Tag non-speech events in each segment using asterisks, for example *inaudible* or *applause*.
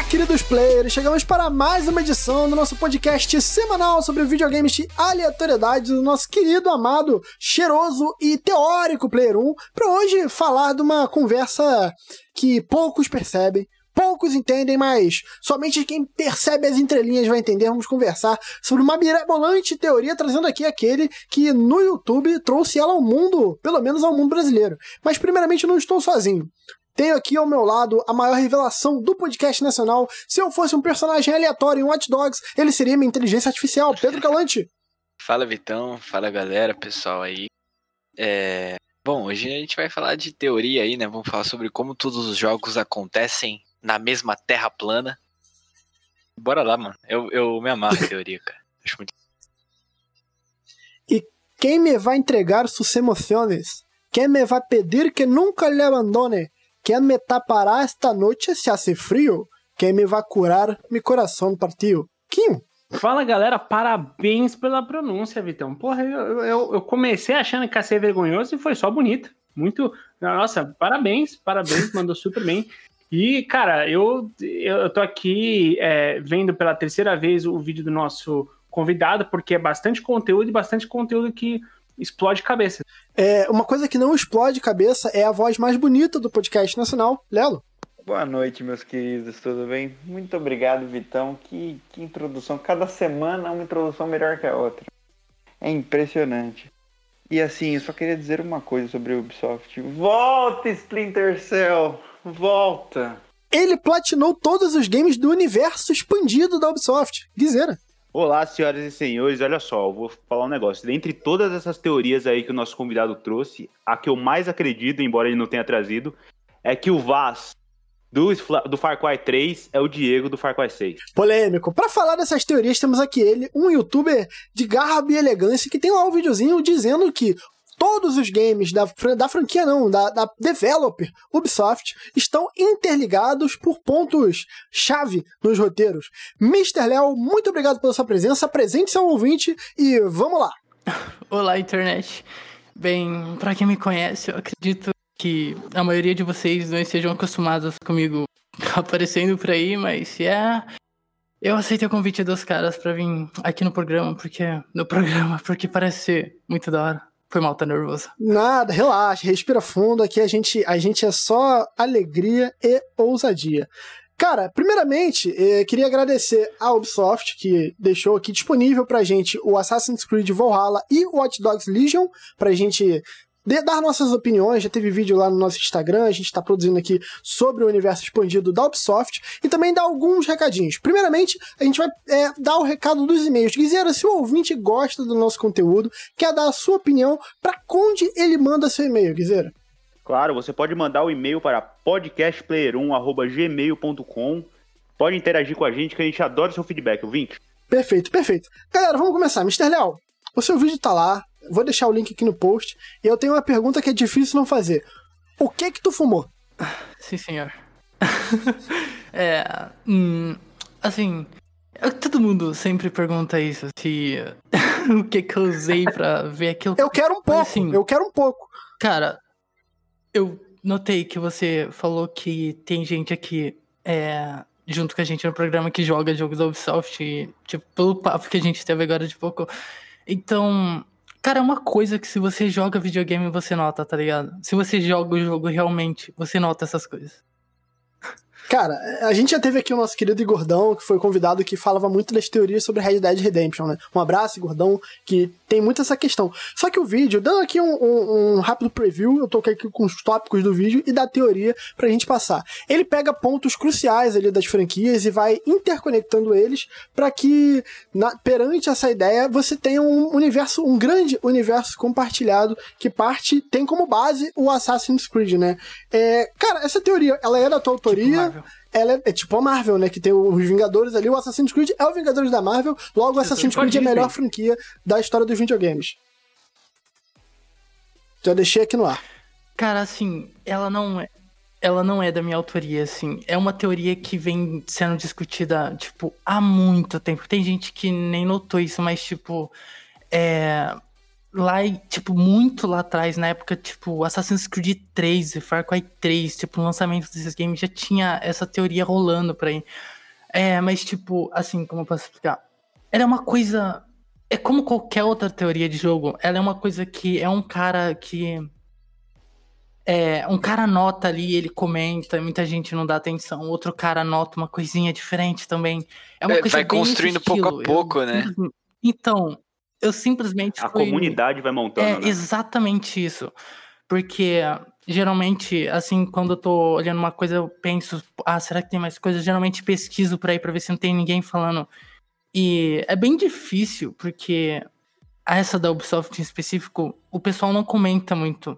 Olá, queridos players! Chegamos para mais uma edição do nosso podcast semanal sobre videogames de aleatoriedade do nosso querido, amado, cheiroso e teórico Player 1, para hoje falar de uma conversa que poucos percebem, poucos entendem, mas somente quem percebe as entrelinhas vai entender. Vamos conversar sobre uma mirabolante teoria, trazendo aqui aquele que no YouTube trouxe ela ao mundo, pelo menos ao mundo brasileiro. Mas primeiramente não estou sozinho. Tenho aqui ao meu lado a maior revelação do podcast nacional. Se eu fosse um personagem aleatório em Watch Dogs, ele seria minha inteligência artificial, Pedro Calante. *laughs* Fala Vitão, fala galera, pessoal aí. É... Bom, hoje a gente vai falar de teoria aí, né? Vamos falar sobre como todos os jogos acontecem na mesma terra plana. Bora lá, mano. Eu, eu me amarro teoria, cara. *laughs* Acho muito. E quem me vai entregar suas emoções? Quem me vai pedir que nunca lhe abandone? Quem me tapará esta noite se hace frio? Quem me vai curar, meu coração partiu. Kim. Fala galera, parabéns pela pronúncia, Vitão. Porra, eu, eu, eu comecei achando que ia ser vergonhoso e foi só bonito. Muito. Nossa, parabéns, parabéns, *laughs* mandou super bem. E, cara, eu, eu tô aqui é, vendo pela terceira vez o vídeo do nosso convidado, porque é bastante conteúdo e bastante conteúdo que explode cabeça. É, uma coisa que não explode cabeça é a voz mais bonita do podcast nacional, Lelo. Boa noite, meus queridos, tudo bem? Muito obrigado, Vitão. Que, que introdução. Cada semana uma introdução melhor que a outra. É impressionante. E assim, eu só queria dizer uma coisa sobre o Ubisoft. Volta, Splinter Cell! Volta! Ele platinou todos os games do universo expandido da Ubisoft. Guizeira. Olá, senhoras e senhores, olha só, eu vou falar um negócio. Dentre todas essas teorias aí que o nosso convidado trouxe, a que eu mais acredito, embora ele não tenha trazido, é que o Vaz do, do Far Cry 3 é o Diego do Far Cry 6. Polêmico. Para falar dessas teorias, temos aqui ele, um youtuber de garra e elegância, que tem lá um videozinho dizendo que todos os games da, da franquia, não, da, da developer Ubisoft, estão interligados por pontos-chave nos roteiros. Mr. Léo, muito obrigado pela sua presença, presente seu ouvinte e vamos lá. *laughs* Olá, internet. Bem, para quem me conhece, eu acredito que a maioria de vocês não estejam acostumados comigo *laughs* aparecendo por aí, mas é. Eu aceitei o convite dos caras para vir aqui no programa, porque. No programa, porque parece ser muito da hora. Foi mal, tá nervoso. Nada, relaxa, respira fundo. Aqui a gente, a gente é só alegria e ousadia. Cara, primeiramente, eh, queria agradecer a Ubisoft que deixou aqui disponível pra gente o Assassin's Creed Valhalla e o Watch Dogs Legion pra gente dar nossas opiniões. Já teve vídeo lá no nosso Instagram, a gente está produzindo aqui sobre o universo expandido da Ubisoft e também dar alguns recadinhos. Primeiramente, a gente vai é, dar o recado dos e-mails. Guizera, se o ouvinte gosta do nosso conteúdo, quer dar a sua opinião, para onde ele manda seu e-mail, Guizera? Claro, você pode mandar o e-mail para podcastplayer1.gmail.com. Pode interagir com a gente, que a gente adora o seu feedback, ouvinte. Perfeito, perfeito. Galera, vamos começar. Mr. Léo, o seu vídeo tá lá, vou deixar o link aqui no post. E eu tenho uma pergunta que é difícil não fazer. O que que tu fumou? Sim, senhor. *laughs* é. Hum, assim. Todo mundo sempre pergunta isso, se. *laughs* o que que eu usei pra ver aquilo. Eu quero um pouco, assim, eu quero um pouco. Cara, eu notei que você falou que tem gente aqui é, junto com a gente no programa que joga jogos da Ubisoft, e, tipo, pelo papo que a gente teve agora de pouco. Então, Cara, é uma coisa que se você joga videogame você nota, tá ligado? Se você joga o jogo realmente, você nota essas coisas. Cara, a gente já teve aqui o nosso querido Gordão, que foi convidado, que falava muito das teorias sobre Red Dead Redemption, né? Um abraço, Gordão, que tem muito essa questão. Só que o vídeo, dando aqui um, um, um rápido preview, eu tô aqui com os tópicos do vídeo e da teoria pra gente passar. Ele pega pontos cruciais ali das franquias e vai interconectando eles para que, na, perante essa ideia, você tenha um universo, um grande universo compartilhado que parte, tem como base o Assassin's Creed, né? É, cara, essa teoria, ela é da tua tipo autoria. Tipo ela é, é, tipo a Marvel, né? Que tem os Vingadores ali, o Assassin's Creed é o Vingadores da Marvel, logo o Assassin's Creed é a melhor franquia da história dos videogames. Já deixei aqui no ar. Cara, assim, ela não é. Ela não é da minha autoria, assim. É uma teoria que vem sendo discutida, tipo, há muito tempo. Tem gente que nem notou isso, mas, tipo. É. lá, tipo, muito lá atrás, na época, tipo, Assassin's Creed 3 e Far Cry 3, tipo, o lançamento desses games já tinha essa teoria rolando por aí. É, mas, tipo, assim, como eu posso explicar? Ela é uma coisa. É como qualquer outra teoria de jogo. Ela é uma coisa que é um cara que. É, um cara nota ali, ele comenta, muita gente não dá atenção. Outro cara nota uma coisinha diferente também. É uma É, coisa vai construindo pouco a pouco, né? simplesmente- Então, eu simplesmente. A fui- comunidade vai montando, é né? exatamente isso. Porque geralmente, assim, quando eu tô olhando uma coisa, eu penso, ah, será que tem mais coisas? Geralmente pesquiso por aí pra ver se não tem ninguém falando. E é bem difícil, porque essa da Ubisoft em específico, o pessoal não comenta muito.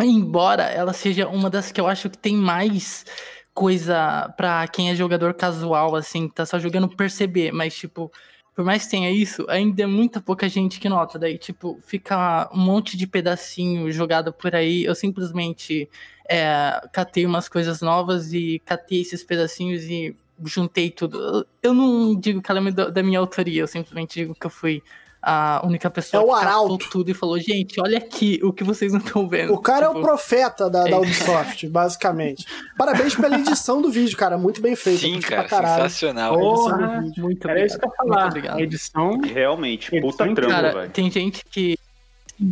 Embora ela seja uma das que eu acho que tem mais coisa pra quem é jogador casual, assim, que tá só jogando perceber, mas tipo, por mais que tenha isso, ainda é muita pouca gente que nota. Daí, tipo, fica um monte de pedacinho jogado por aí. Eu simplesmente é, catei umas coisas novas e catei esses pedacinhos e juntei tudo. Eu- não digo que ela é da minha autoria, eu simplesmente digo que eu fui a única pessoa É o que arauto. tudo e falou, gente, olha aqui o que vocês não estão vendo. O cara é Tipo, o profeta da, da é. Ubisoft, basicamente. Parabéns pela edição do vídeo, cara. Muito bem feito. Sim, cara, sensacional. Porra, Muito era isso que eu falar. Muito obrigado. Edição. Realmente, Edição puta trampo, Cara, velho. tem gente que.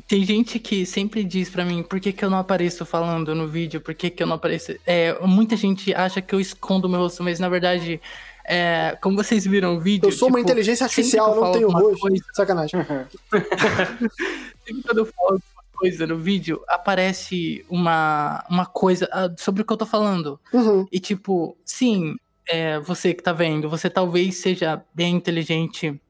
Tem gente que sempre diz pra mim por que, que eu não apareço falando no vídeo, por que, que eu não apareço. É, muita gente acha que eu escondo meu rosto, mas na verdade, é, como vocês viram o vídeo. Eu sou uma tipo, inteligência sempre que artificial, não tenho rosto. coisa- Sacanagem. *laughs* sempre quando eu falo alguma coisa no vídeo, aparece uma, uma coisa ah, sobre o que eu tô falando. Uhum. E tipo, sim, é, você que tá vendo, você talvez seja bem inteligente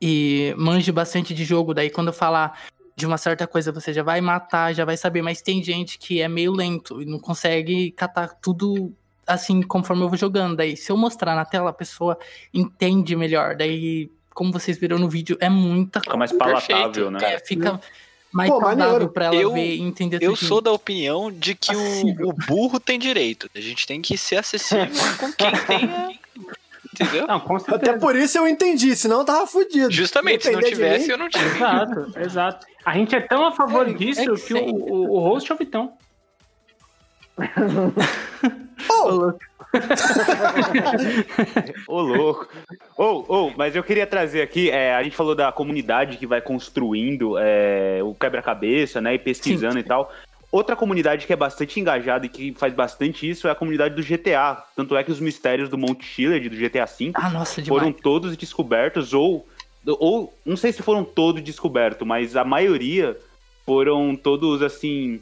e manje bastante de jogo, daí quando eu falar de uma certa coisa você já vai matar, já vai saber, mas tem gente que é meio lento e não consegue catar tudo assim conforme eu vou jogando. Daí se eu mostrar na tela, a pessoa entende melhor. Daí, como vocês viram no vídeo, é muita Fica mais Perfeito, palatável, né? é, fica mais Pô, maneiro. pra ela Eu- ver e entender Eu sou da opinião de que o, Acessível. o burro tem direito. A gente tem que ser acessível *laughs* com quem tenha. Entendeu? Não, com certeza. Até por isso eu entendi, senão eu tava fudido. Justamente, se não tivesse, eu não tinha. Exato, exato. A gente é tão a favor É, disso é que que o, o, o host é o Vitão. Oh, *laughs* Ô, louco. Ô, ô, mas eu queria trazer aqui, é, a gente falou da comunidade que vai construindo é, o quebra-cabeça, né, e pesquisando Sim. e tal. Outra comunidade que é bastante engajada e que faz bastante isso é a comunidade do GTA. Tanto é que os mistérios do Monte Chilled, do GTA V, Ah, nossa, foram todos descobertos, ou, ou não sei se foram todos descobertos, mas a maioria foram todos assim.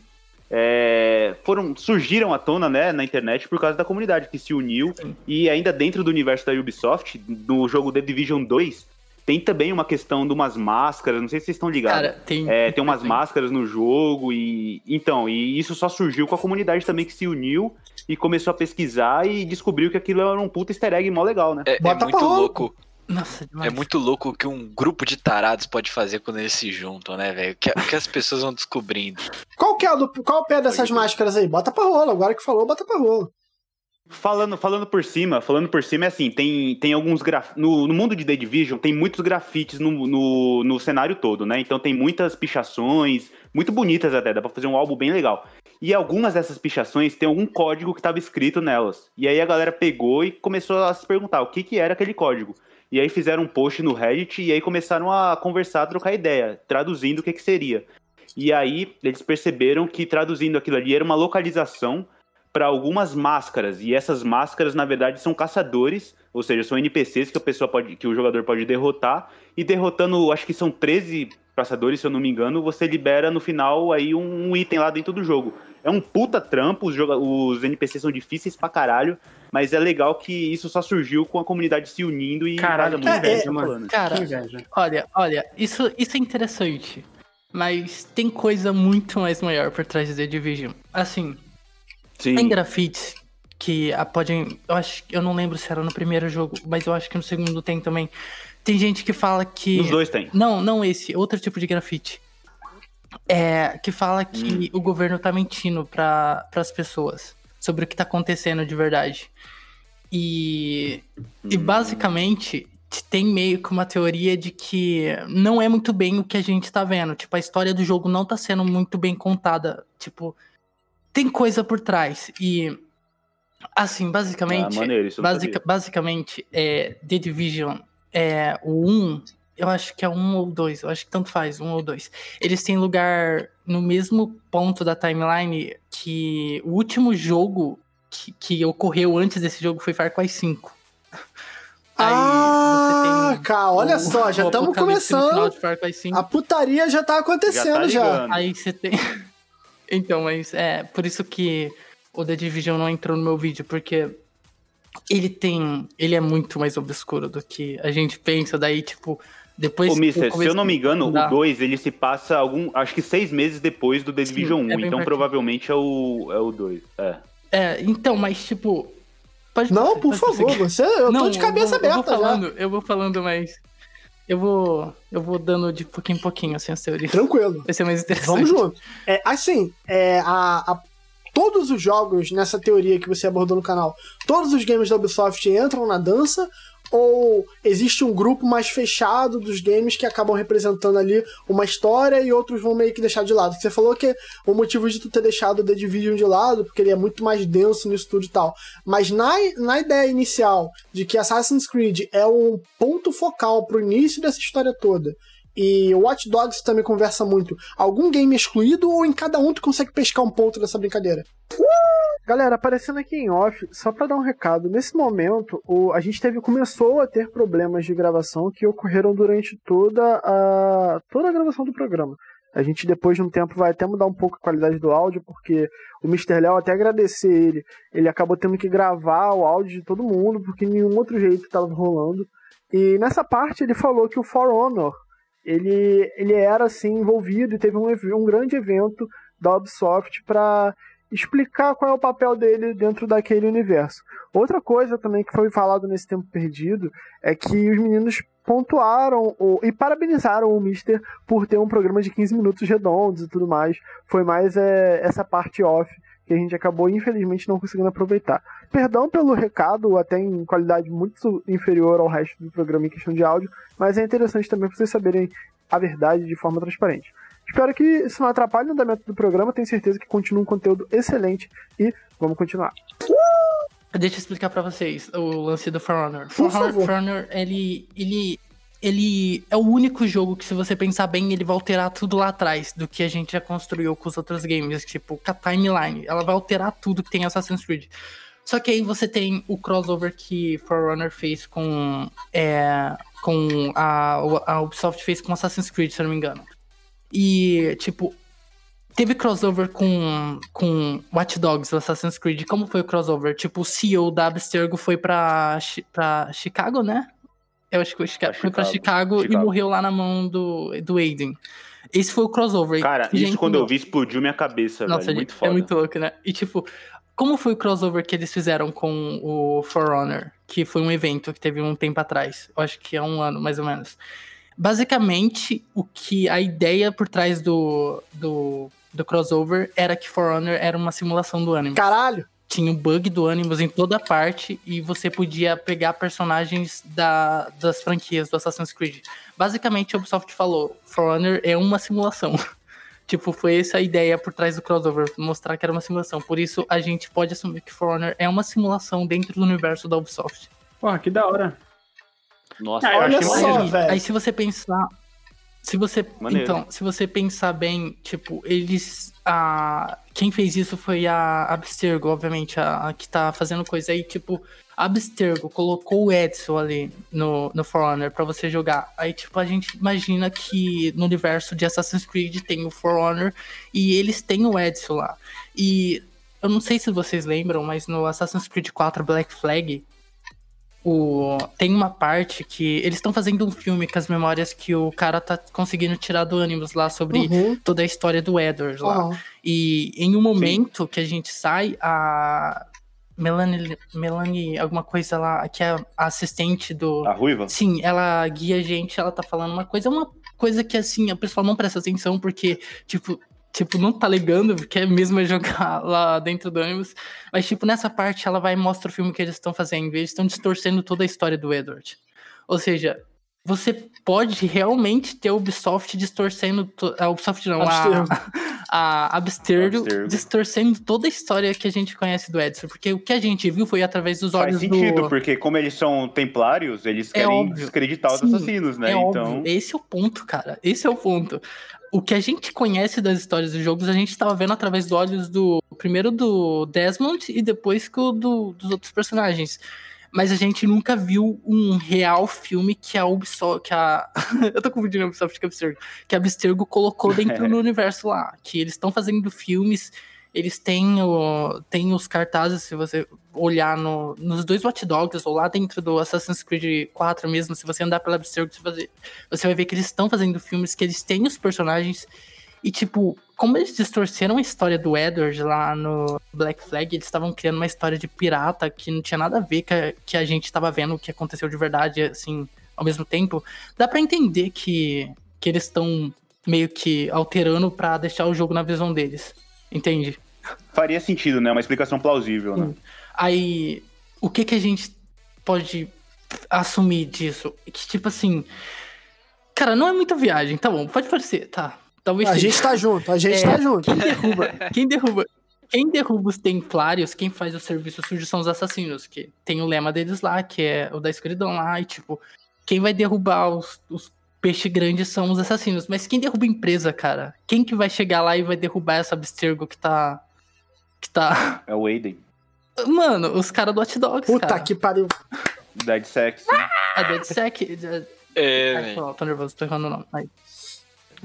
É, foram surgiram à tona né, na internet por causa da comunidade que se uniu Sim. e ainda dentro do universo da Ubisoft no jogo The Division 2 tem também uma questão de umas máscaras não sei se vocês estão ligados Cara, tem. é, tem umas máscaras no jogo e então e isso só surgiu com a comunidade também que se uniu e começou a pesquisar e descobriu que aquilo era um puta easter egg mó legal né É, é muito louco. Nossa, demais. É muito louco o que um grupo de tarados pode fazer quando eles se juntam, né, velho? O que, o que as pessoas vão descobrindo. Qual que é, o do, qual o pé dessas é. máscaras aí? Bota pra rola. Agora que falou, bota pra rola. Falando, falando por cima, falando por cima é assim, tem, tem alguns graf... no, no mundo de The Division tem muitos grafites no, no, no cenário todo, né? Então tem muitas pichações, muito bonitas até, dá pra fazer um álbum bem legal. E algumas dessas pichações tem algum código que estava escrito nelas. E aí a galera pegou e começou a se perguntar o que, que era aquele código. E aí fizeram um post no Reddit e aí começaram a conversar, a trocar ideia, traduzindo o que, que seria. E aí eles perceberam que traduzindo aquilo ali era uma localização para algumas máscaras e essas máscaras na verdade são caçadores, ou seja, são NPCs que a pessoa pode, que o jogador pode derrotar e derrotando, acho que são 13 caçadores, se eu não me engano, você libera no final aí um, um item lá dentro do jogo. É um puta trampo, os, os NPCs são difíceis pra caralho, mas é legal que isso só surgiu com a comunidade se unindo e Caralho, casa muito inveja, tá mano. Cara, inveja. olha, olha, isso, isso é interessante. Mas tem coisa muito mais maior por trás de The Division. Assim, Sim. tem grafites que a- podem. Eu acho eu não lembro se era no primeiro jogo, mas eu acho que no segundo tem também. Tem gente que fala que. Nos dois tem. Não, não esse, outro tipo de grafite. É, que fala Hum. que o governo tá mentindo para as pessoas sobre o que tá acontecendo de verdade. E, e Hum. basicamente, tem meio que uma teoria de que não é muito bem o que a gente tá vendo. Tipo, a história do jogo não tá sendo muito bem contada. Tipo, tem coisa por trás. E, assim, basicamente. Ah, maneiro, isso basic- basicamente, é, The Division, é, o 1, eu acho que é um ou dois, eu acho que tanto faz, um ou dois. Eles têm lugar no mesmo ponto da timeline que o último jogo que, que ocorreu antes desse jogo foi Far Cry 5. *laughs* Aí ah, você tem cara, olha o- só, já estamos começando. de Far Cry 5. A putaria já tá acontecendo já. ligando. Aí você tem. *laughs* então, mas é por isso que o The Division não entrou no meu vídeo, porque ele tem. Ele é muito mais obscuro do que a gente pensa. Daí, tipo, depois. Ô, Mister, se eu não me engano, o 2 ele se passa algum. Acho que seis meses depois do The Sim, Division 1. é então pertinho. provavelmente é o, é o 2. É. É, então, mas tipo. Pode Não, prosseguir, por pode favor, prosseguir. você, eu tô Não, de cabeça eu vou, aberta eu vou já. falando, Eu vou falando, mas. Eu vou. Eu vou dando de pouquinho em pouquinho, assim, as teorias. Tranquilo. Vai ser mais interessante. Vamos junto. É, assim, é, a, a- todos os jogos nessa teoria que você abordou no canal, todos os games da Ubisoft entram na dança? Ou existe um grupo mais fechado dos games que acabam representando ali uma história e outros vão meio que deixar de lado? Você falou que o motivo de tu ter deixado o The Division de lado, porque ele é muito mais denso nisso tudo e tal. Mas na, na ideia inicial de que Assassin's Creed é um ponto focal pro início dessa história toda, e o Watch Dogs também conversa muito. Algum game excluído ou em cada um tu consegue pescar um ponto dessa brincadeira? Galera, aparecendo aqui em off, só pra dar um recado, nesse momento o, a gente teve começou a ter problemas de gravação que ocorreram durante toda a toda a gravação do programa. A gente depois de um tempo vai até mudar um pouco a qualidade do áudio, porque o Mr. Léo, até agradecer ele, ele acabou tendo que gravar o áudio de todo mundo, porque nenhum outro jeito estava rolando. E nessa parte ele falou que o For Honor, ele, ele era assim envolvido e teve um, um grande evento da Ubisoft para explicar qual é o papel dele dentro daquele universo. Outra coisa também que foi falado nesse tempo perdido é que os meninos pontuaram o- e parabenizaram o Mister por ter um programa de 15 minutos redondos e tudo mais. Foi mais é, essa parte off que a gente acabou, infelizmente, não conseguindo aproveitar. Perdão pelo recado, até em qualidade muito inferior ao resto do programa em questão de áudio, mas é interessante também para vocês saberem a verdade de forma transparente. Espero que isso não atrapalhe o andamento do programa, tenho certeza que continua um conteúdo excelente e vamos continuar. Deixa eu explicar pra vocês o lance do For Honor. Por For Honor, favor. For Honor, ele, ele, ele é o único jogo que, se você pensar bem, ele vai alterar tudo lá atrás do que a gente já construiu com os outros games, tipo, com a timeline. Ela vai alterar tudo que tem em Assassin's Creed. Só que aí você tem o crossover que For Honor fez com, é, com a, a Ubisoft fez com Assassin's Creed, se eu não me engano. E, tipo, teve crossover com, com Watch Dogs, Assassin's Creed. Como foi o crossover? Tipo, o CEO da Abstergo foi pra, pra Chicago, né? Eu acho que foi, Chica- Pra foi pra Chicago. Chicago, e morreu lá na mão do, do Aiden. Esse foi o crossover. Cara, isso quando eu vi explodiu minha cabeça, Nossa, velho. Muito é foda. muito louco, né? E tipo, como foi o crossover que eles fizeram com o For Honor? Que foi um evento que teve um tempo atrás. Eu acho que há um ano, mais ou menos. Basicamente, o que a ideia por trás do, do, do crossover era que For Honor era uma simulação do Animus. Caralho! Tinha o bug do Animus em toda parte e você podia pegar personagens da, das franquias do Assassin's Creed. Basicamente, a Ubisoft falou: For Honor é uma simulação. *laughs* Tipo, foi essa a ideia por trás do crossover, mostrar que era uma simulação. Por isso, a gente pode assumir que For Honor é uma simulação dentro do universo da Ubisoft. Porra, que da hora. Nossa, Ah, eu Olha achei só, velho. aí se você pensar. Se você. Maneiro. Então, se você pensar bem, tipo, eles. A, quem fez isso foi a Abstergo, obviamente, a, a que tá fazendo coisa aí, tipo, Abstergo colocou o Edson ali no, no For Honor pra você jogar. Aí, tipo, a gente imagina que no universo de Assassin's Creed tem o For Honor e eles têm o Edson lá. E eu não sei se vocês lembram, mas no Assassin's Creed 4 Black Flag, o, tem uma parte que eles estão fazendo um filme com as memórias que o cara tá conseguindo tirar do Animus lá sobre Uhum. toda a história do Edward lá. Aham. E em um momento que a gente sai, a Melanie, Melanie, alguma coisa lá, que é a assistente do. A ruiva? Sim, ela guia a gente, ela tá falando uma coisa, uma coisa que assim, a pessoa não presta atenção, porque, tipo, tipo, não tá ligando, porque é mesmo jogar *laughs* lá dentro do ônibus. Mas, tipo, nessa parte ela vai e mostra o filme que eles estão fazendo. Eles estão distorcendo toda a história do Edward. Ou seja, você pode realmente ter a Ubisoft distorcendo. to- A Ubisoft não, Abstergo. a, *laughs* a Abstergo Abstergo. distorcendo toda a história que a gente conhece do Edson. Porque o que a gente viu foi através dos Faz olhos sentido, do. porque como eles são templários, eles É querem óbvio. desacreditar os Sim, assassinos, né? É então. óbvio. Esse é o ponto, cara. Esse é o ponto. O que a gente conhece das histórias dos jogos, a gente tava vendo através dos olhos do. Primeiro do Desmond e depois que o do, dos outros personagens. Mas a gente nunca viu um real filme que a Ubisoft. Que a... *laughs* Eu tô confundindo a Ubisoft com a Abstergo. Que a Abstergo colocou dentro *laughs* do universo lá. Que eles estão fazendo filmes. Eles têm, o, têm os cartazes, se você olhar no, nos dois Watch Dogs, ou lá dentro do Assassin's Creed 4 mesmo, se você andar pela Abstergo, você, você vai ver que eles estão fazendo filmes, que eles têm os personagens. E, tipo, como eles distorceram a história do Edward lá no Black Flag, eles estavam criando uma história de pirata que não tinha nada a ver com a, que a gente tava vendo o que aconteceu de verdade, assim, ao mesmo tempo. Dá pra entender que, que eles estão meio que alterando pra deixar o jogo na visão deles. Entende? Faria sentido, né? Uma explicação plausível, né? Aí, o que que a gente pode assumir disso? Que, tipo assim. Cara, não é muita viagem, tá bom, pode parecer, tá. Talvez A seja. gente tá junto, a gente É, tá junto. Quem derruba, quem derruba, quem derruba os templários, quem faz o serviço sujo são os assassinos, que tem o lema deles lá, que é o da escuridão lá, e tipo, quem vai derrubar os, os peixes grandes são os assassinos. Mas quem derruba a empresa, cara? Quem que vai chegar lá e vai derrubar essa abstergo que tá. Que tá. É o Aiden. Mano, os caras do Hot Dogs, Puta cara. que pariu. Dead Sex. A DeadSec. É, Ai, tô, tô nervoso, tô errando o nome. Mas,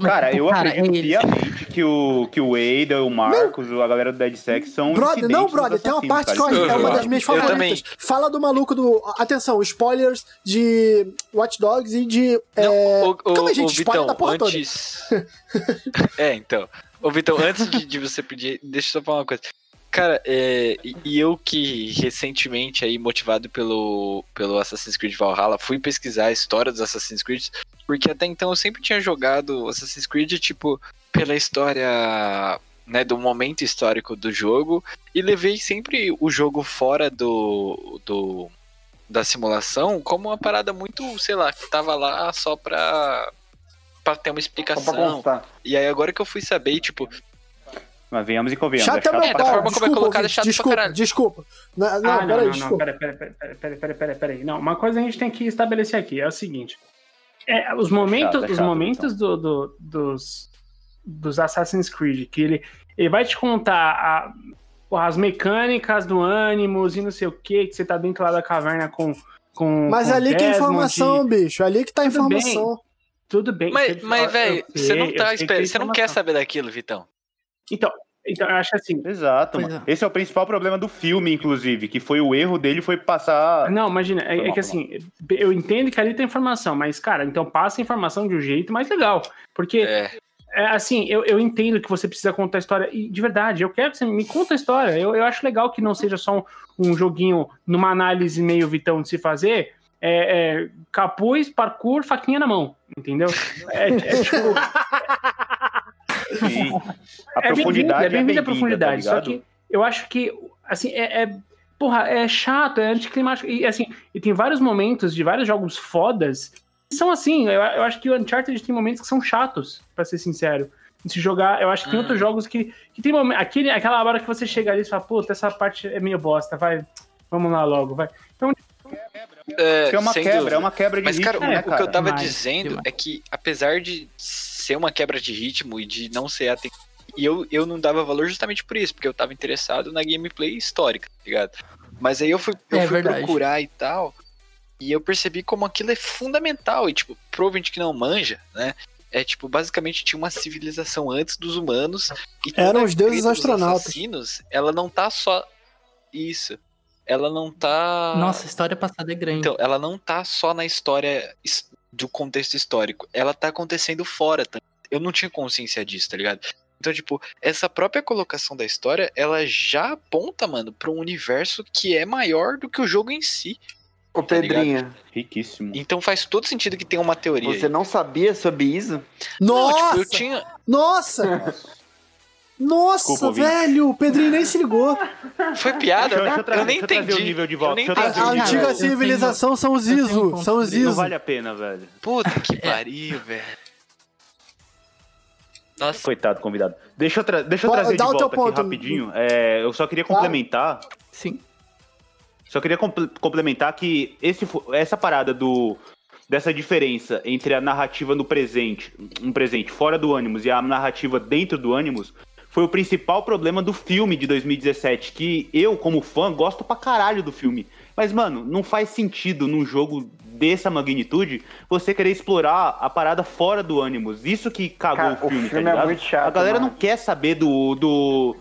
Cara, eu cara, acredito é piamente que o, que o Ada, o Marcos, a galera do Dead Sex são Brother, não, brother, tem uma parte que eu cara. que é Isso uma eu das minhas Eu favoritas. Fala do maluco do. Atenção, spoilers de Watch Dogs e de. é, Ô, ô, calma aí, gente, spoiler Vitão, da porra toda. antes. *laughs* é, então. Ô, Vitão, antes de, de você pedir, deixa eu só falar uma coisa. Cara, é, e, eu que recentemente, aí, motivado pelo, pelo Assassin's Creed Valhalla, fui pesquisar a história dos Assassin's Creed, porque até então eu sempre tinha jogado Assassin's Creed, tipo, pela história, né, do momento histórico do jogo, e levei sempre o jogo fora do, do da simulação como uma parada muito, sei lá, que tava lá só pra, pra ter uma Só pra explicação. E aí agora que eu fui saber, tipo, Mas venhamos e convenhamos. Chato é é meu É, da pau. forma como é Desculpa, é desculpa. Não, não, ah, não, peraí, não, não, desculpa. peraí, peraí, peraí, peraí, peraí, peraí, peraí. Não, uma coisa a gente tem que estabelecer aqui, é o seguinte. É, os momentos, chato, é os chato, momentos do, do- dos, dos Assassin's Creed, que ele, ele vai te contar a- as mecânicas do Animus e não sei o que, que você tá dentro lá da caverna com. com Mas com é ali que é Desmond informação, bicho. É ali que tá a Tudo bem. informação. Tudo bem. mas, mas velho, você não tá você não quer informação. saber daquilo, Vitão. Então, então, eu acho assim. Exato, mano. é. Esse é o principal problema do filme, inclusive, que foi o erro dele foi passar. Não, imagina, é, é que assim, eu entendo que ali tem informação, mas, cara, então passa a informação de um jeito mais legal. Porque, É, é, assim, eu, eu entendo que você precisa contar a história, e de verdade, eu quero que você me conta a história. Eu, eu acho legal que não seja só um, um joguinho numa análise meio vitão de se fazer. É, é, capuz, parkour, faquinha na mão, entendeu? É, é tipo, *laughs* *laughs* Sim. *laughs* A é profundidade é bem-vindo a tá profundidade. só ligado? que eu acho que, assim, é, é- porra, é chato, é anticlimático. E, assim, e tem vários momentos de vários jogos fodas que são assim. Eu, eu acho que o Uncharted tem momentos que são chatos, pra ser sincero. De se jogar, eu acho que tem Hum. outros jogos que, que tem momentos. Aquele, aquela hora que você chega ali e fala, puta, essa parte é meio bosta, vai. Vamos lá logo, vai. é, Isso é uma quebra, dúvida. é uma quebra de Mas, cara, ritmo, é, né, o que cara? eu tava Demais, dizendo demais. é que, apesar de ser uma quebra de ritmo e de não ser aten... E eu, eu não dava valor justamente por isso, porque eu tava interessado na gameplay histórica, tá ligado? Mas aí eu fui, eu É fui verdade. procurar e tal, e eu percebi como aquilo é fundamental. E, tipo, pro ouvinte que não manja, né? É tipo, basicamente tinha uma civilização antes dos humanos. E Eram os deuses astronautas. assassinos, ela não tá só. Isso. Ela não tá. Nossa, a história passada é grande. Então, ela não tá só na história do contexto histórico, ela tá acontecendo fora também. Eu não tinha consciência disso, tá ligado? Então, tipo, essa própria colocação da história, ela já aponta, mano, pra um universo que é maior do que o jogo em si. Ô, Tá ligado? Pedrinha, Riquíssimo. Então faz todo sentido que tenha uma teoria. você aí. não sabia sobre isso? Não, Nossa! tipo, eu tinha. Nossa! Nossa, Desculpa, velho, o Pedrinho nem se ligou. Foi piada, Deixa eu- né? deixa eu eu nem eu entendi. o nível de Eu volta, nem eu A, trazer a Cara, antiga eu tenho- civilização são os eu tenho Iso, ponto são os de- Não Iso. vale a pena, velho. Puta que *laughs* pariu, velho. Nossa, Coitado, convidado. Deixa eu, tra- deixa eu Pô, trazer de volta ponto. aqui rapidinho. É, eu só queria Claro. complementar. Sim. Só queria comple- complementar que esse, essa parada do dessa diferença entre a narrativa no presente, um presente fora do Animus e a narrativa dentro do Animus foi o principal problema do filme de 2017, que eu como fã gosto pra caralho do filme. Mas mano, não faz sentido num jogo dessa magnitude você querer explorar a parada fora do Animus. Isso que cagou Cara, o o filme, filme tá é ligado? muito chato, a galera mano. não quer saber do do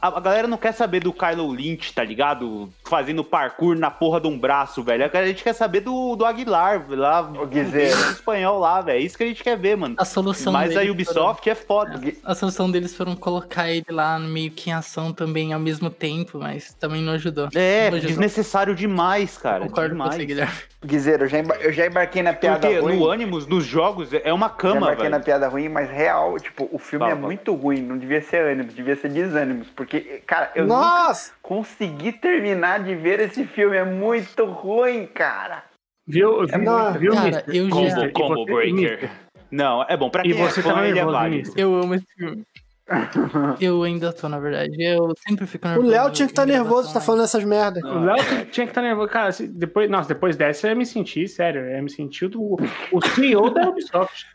a, a galera não quer saber do Kylo Lynch, tá ligado? Fazendo parkour na porra de um braço, velho. A gente quer saber do, do Aguilar, lá, O Guizeiro. do espanhol lá, velho. É isso que a gente quer ver, mano. A solução Mas a Ubisoft é foda. foram- a solução deles foram colocar ele lá meio que em ação também ao mesmo tempo, mas também não ajudou. É, Não ajudou. desnecessário demais, cara. Concordo com demais. você, Guilherme. Guizeiro, eu já, eu já embarquei na piada Porque ruim. no Animus, nos jogos, é uma já cama, embarquei na velho. piada ruim, mas real, tipo, o filme Fala, é muito ruim. Não devia ser ânimo, devia ser desânimos. Porque, cara, eu nunca Nossa! consegui terminar de ver esse filme. É muito ruim, cara. Viu, viu, Não, viu cara, mister? eu já- Combo você- Breaker. mister, Não, é bom. Pra E quem é você fã, tava ele é nervoso, válido. Eu amo esse filme. *laughs* Eu ainda tô, na verdade. Eu sempre fico O nervoso. Léo tinha que estar em nervoso, gravação, tá falando essas merdas. O Léo tinha que estar nervoso. Cara, se- depois, nossa, depois dessa eu ia me sentir, sério, eu ia me sentir o, o CEO da Ubisoft.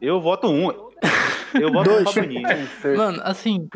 Eu voto um. Eu voto Dois. um. *laughs* Mano, assim.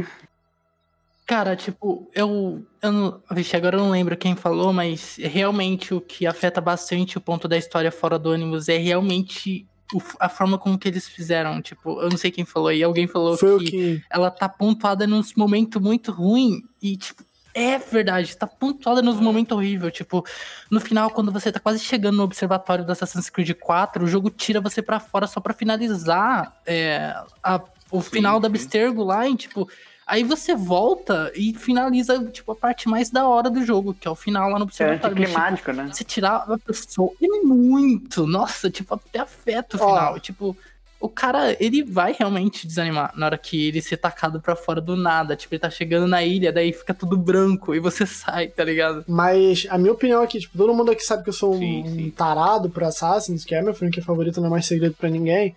Cara, tipo, eu. eu não, vixe, agora eu não lembro quem falou, mas realmente o que afeta bastante o ponto da história fora do Animus é realmente o- a forma como que eles fizeram. Tipo, eu não sei quem falou aí, alguém falou que que. ela tá pontuada nos momentos muito ruim e, tipo, é verdade, tá pontuada nos momentos horríveis. Tipo, no final, quando você tá quase chegando no observatório do Assassin's Creed 4, o jogo tira você pra fora só pra finalizar é, a- o final da sim. Abstergo lá, e, tipo. Aí você volta e finaliza, tipo, a parte mais da hora do jogo, que é o final lá no É observatório. Mas, tipo, anticlimático, né? você tirar a pessoa é muito, nossa, tipo, até afeta o Ó. final. Tipo, o cara, ele vai realmente desanimar na hora que ele ser tacado pra fora do nada. Tipo, ele tá chegando na ilha, daí fica tudo branco e você *laughs* sai, tá ligado? Mas a minha opinião aqui, tipo, todo mundo aqui sabe que eu sou um Sim, sim. tarado por Assassin's, que é minha franquia favorita, não é mais segredo pra ninguém.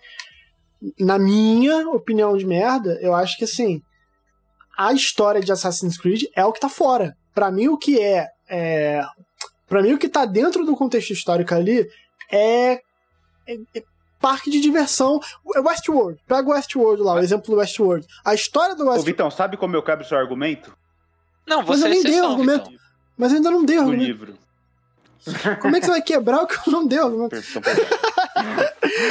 Na minha opinião de merda, eu acho que assim, a história de Assassin's Creed é o que tá fora. Pra mim, o que é. é para mim, o que tá dentro do contexto histórico ali é. é- é parque de diversão. É Westworld. Pega o Westworld lá, o exemplo do Westworld. A história do Ô, Westworld. Vitão, sabe como eu quebro seu argumento? não, Mas você eu é nem dei exceção, argumento. Vitão. Mas eu ainda não dei argumento. livro. Como é que você vai quebrar o que eu não dei *laughs* argumento? Então.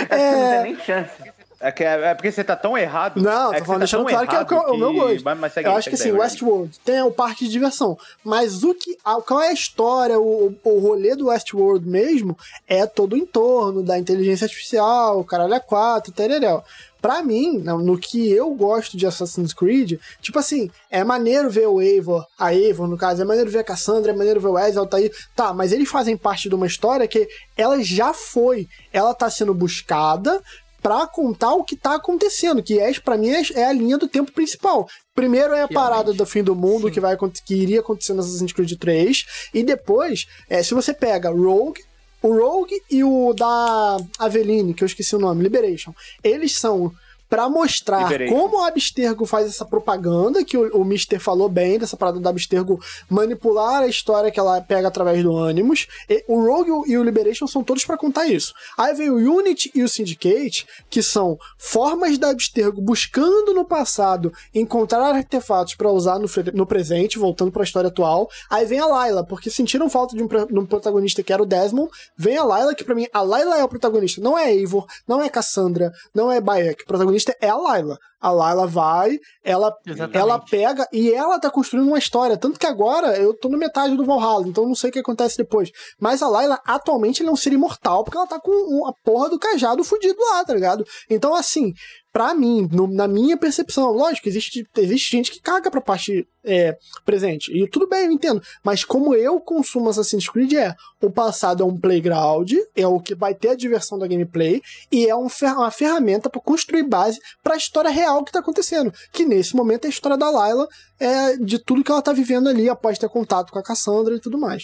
É... Não tem nem chance. É, que é, é porque você tá tão errado. Não, é tô falando, tá deixando claro que é o que o meu gosto. Mas, mas segue Eu aí, acho que assim, Westworld tem o parque de diversão, mas o que, a- qual é a história, o, o rolê do Westworld mesmo é todo o entorno da inteligência artificial, o caralho é quatro, tereréu. Pra mim, no, no que eu gosto de Assassin's Creed, tipo assim, é maneiro ver o Eivor, a Eivor no caso, é maneiro ver a Cassandra, é maneiro ver o Ezio, Altair, tá, mas eles fazem parte de uma história que ela já foi, ela tá sendo buscada pra contar o que tá acontecendo, que é, para mim é, é a linha do tempo principal. Primeiro é a Realmente. parada do fim do mundo Sim. que vai que iria acontecer no Assassin's Creed 3 e depois, é, se você pega Rogue, o Rogue e o da Aveline, que eu esqueci o nome, Liberation, eles são pra mostrar como o Abstergo faz essa propaganda, que o, o Mister falou bem, dessa parada do Abstergo manipular a história que ela pega através do Animus. E o Rogue e o Liberation são todos pra contar isso. Aí vem o Unity e o Syndicate, que são formas da Abstergo buscando no passado encontrar artefatos pra usar no, no presente, voltando pra história atual. Aí vem a Layla, porque sentiram falta de um, de um protagonista que era o Desmond. Vem a Layla, que pra mim, a Layla é o protagonista. Não é Eivor, não é Cassandra, não é Bayek. O protagonista é a Layla. A Layla vai, ela Exatamente. ela pega e ela tá construindo uma história. Tanto que agora eu tô no metade do Valhalla, então não sei o que acontece depois. Mas a Layla, atualmente, ela é um ser imortal, porque ela tá com a porra do cajado fudido lá, tá ligado? Então, assim, pra mim, no- na minha percepção, lógico, existe, existe gente que caga pra parte é, presente. E tudo bem, eu entendo. Mas como eu consumo Assassin's Creed é o passado é um playground, é o que vai ter a diversão da gameplay, e é um uma ferramenta pra construir base pra história real real que tá acontecendo. Que nesse momento é a história da Layla, é de tudo que ela tá vivendo ali após ter contato com a Cassandra e tudo mais.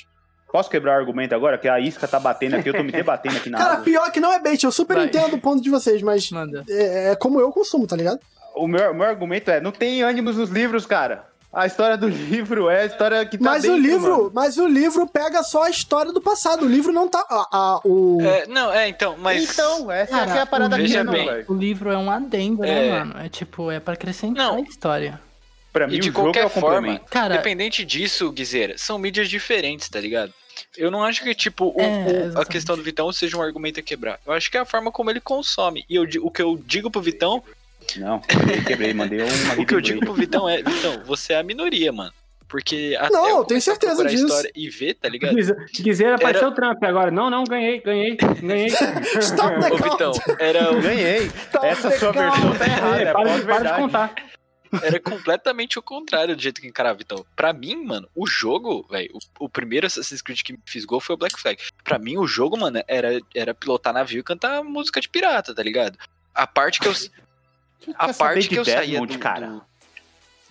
Posso quebrar o argumento agora? Que a isca tá batendo aqui, eu tô me debatendo aqui na Cara, água. pior que não é bait, eu super Vai. entendo o ponto de vocês, mas é, é como eu consumo, tá ligado? O meu, o meu argumento é, não tem ânimos nos livros, cara. A história do *laughs* livro é a história que tá Mas o dentro, livro, mano. mas o livro pega só a história do passado. O livro não tá. A, a- o... É, não, é, então, mas. Então, essa Cara, é a parada aqui, não, velho. O livro é um adendo, né, É. mano? É tipo, é pra acrescentar Não. a história. Pra mim, E de o jogo é qualquer o forma. Cara, Independente disso, Guizeira, são mídias diferentes, tá ligado? Eu não acho que, tipo, o- É, o- a questão do Vitão seja um argumento a quebrar. Eu acho que é a forma como ele consome. E eu o que eu digo pro Vitão, Não, quebrei, quebrei, mandei uma *laughs* o que eu digo pro Vitão é, Vitão, você é a minoria, mano. Porque até Não, eu tenho certeza disso. história e ver, tá ligado? Era- apareceu o Trump agora. Não, não, ganhei, ganhei, ganhei. *laughs* Stop the Ô, Vitão, era, o- Ganhei. Essa sua versão tá errada, é para, de, para de contar. era completamente o contrário do jeito que encarava. Então, pra mim, mano, o jogo, velho, o, o primeiro Assassin's Creed que me fisgou foi o Black Flag. Pra mim, o jogo, mano, era, era pilotar navio e cantar música de pirata, tá ligado? A parte que eu. A parte que eu saía do, cara? do-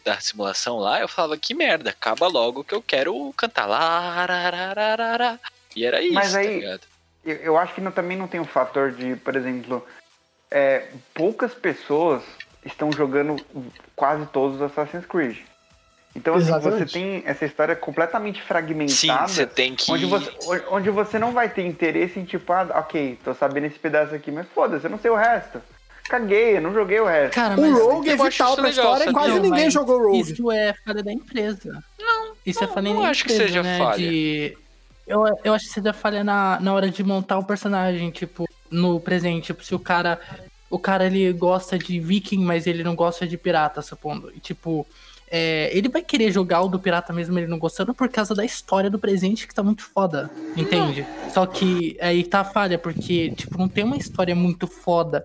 da simulação lá, eu falava, que merda, acaba logo que eu quero cantar lá. E era isso, Mas tá aí- ligado? Eu, eu acho que não- também não tem um fator de, por exemplo, é, poucas pessoas estão jogando quase todos os Assassin's Creed. Então, assim, você tem essa história completamente Sim, fragmentada. você tem que. Onde você, onde você não vai ter interesse em tipo, ah, ok, tô sabendo esse pedaço aqui, mas foda-se, eu não sei o resto. Caguei, eu não joguei o resto. cara, O Rogue é vital pra legal, história e quase Não, ninguém jogou Rogue. Isso é falha da empresa. Não, isso é não- falha não da acho que empresa, seja né? falha. De... Eu, eu acho que seja falha na, na hora de montar o personagem, tipo, no presente. Tipo, se o cara. O cara ele gosta de viking, mas ele não gosta de pirata, supondo. E, tipo, é, ele vai querer jogar o do pirata mesmo ele não gostando por causa da história do presente que tá muito foda, entende? Só que aí tá a falha, porque, tipo, não tem uma história muito foda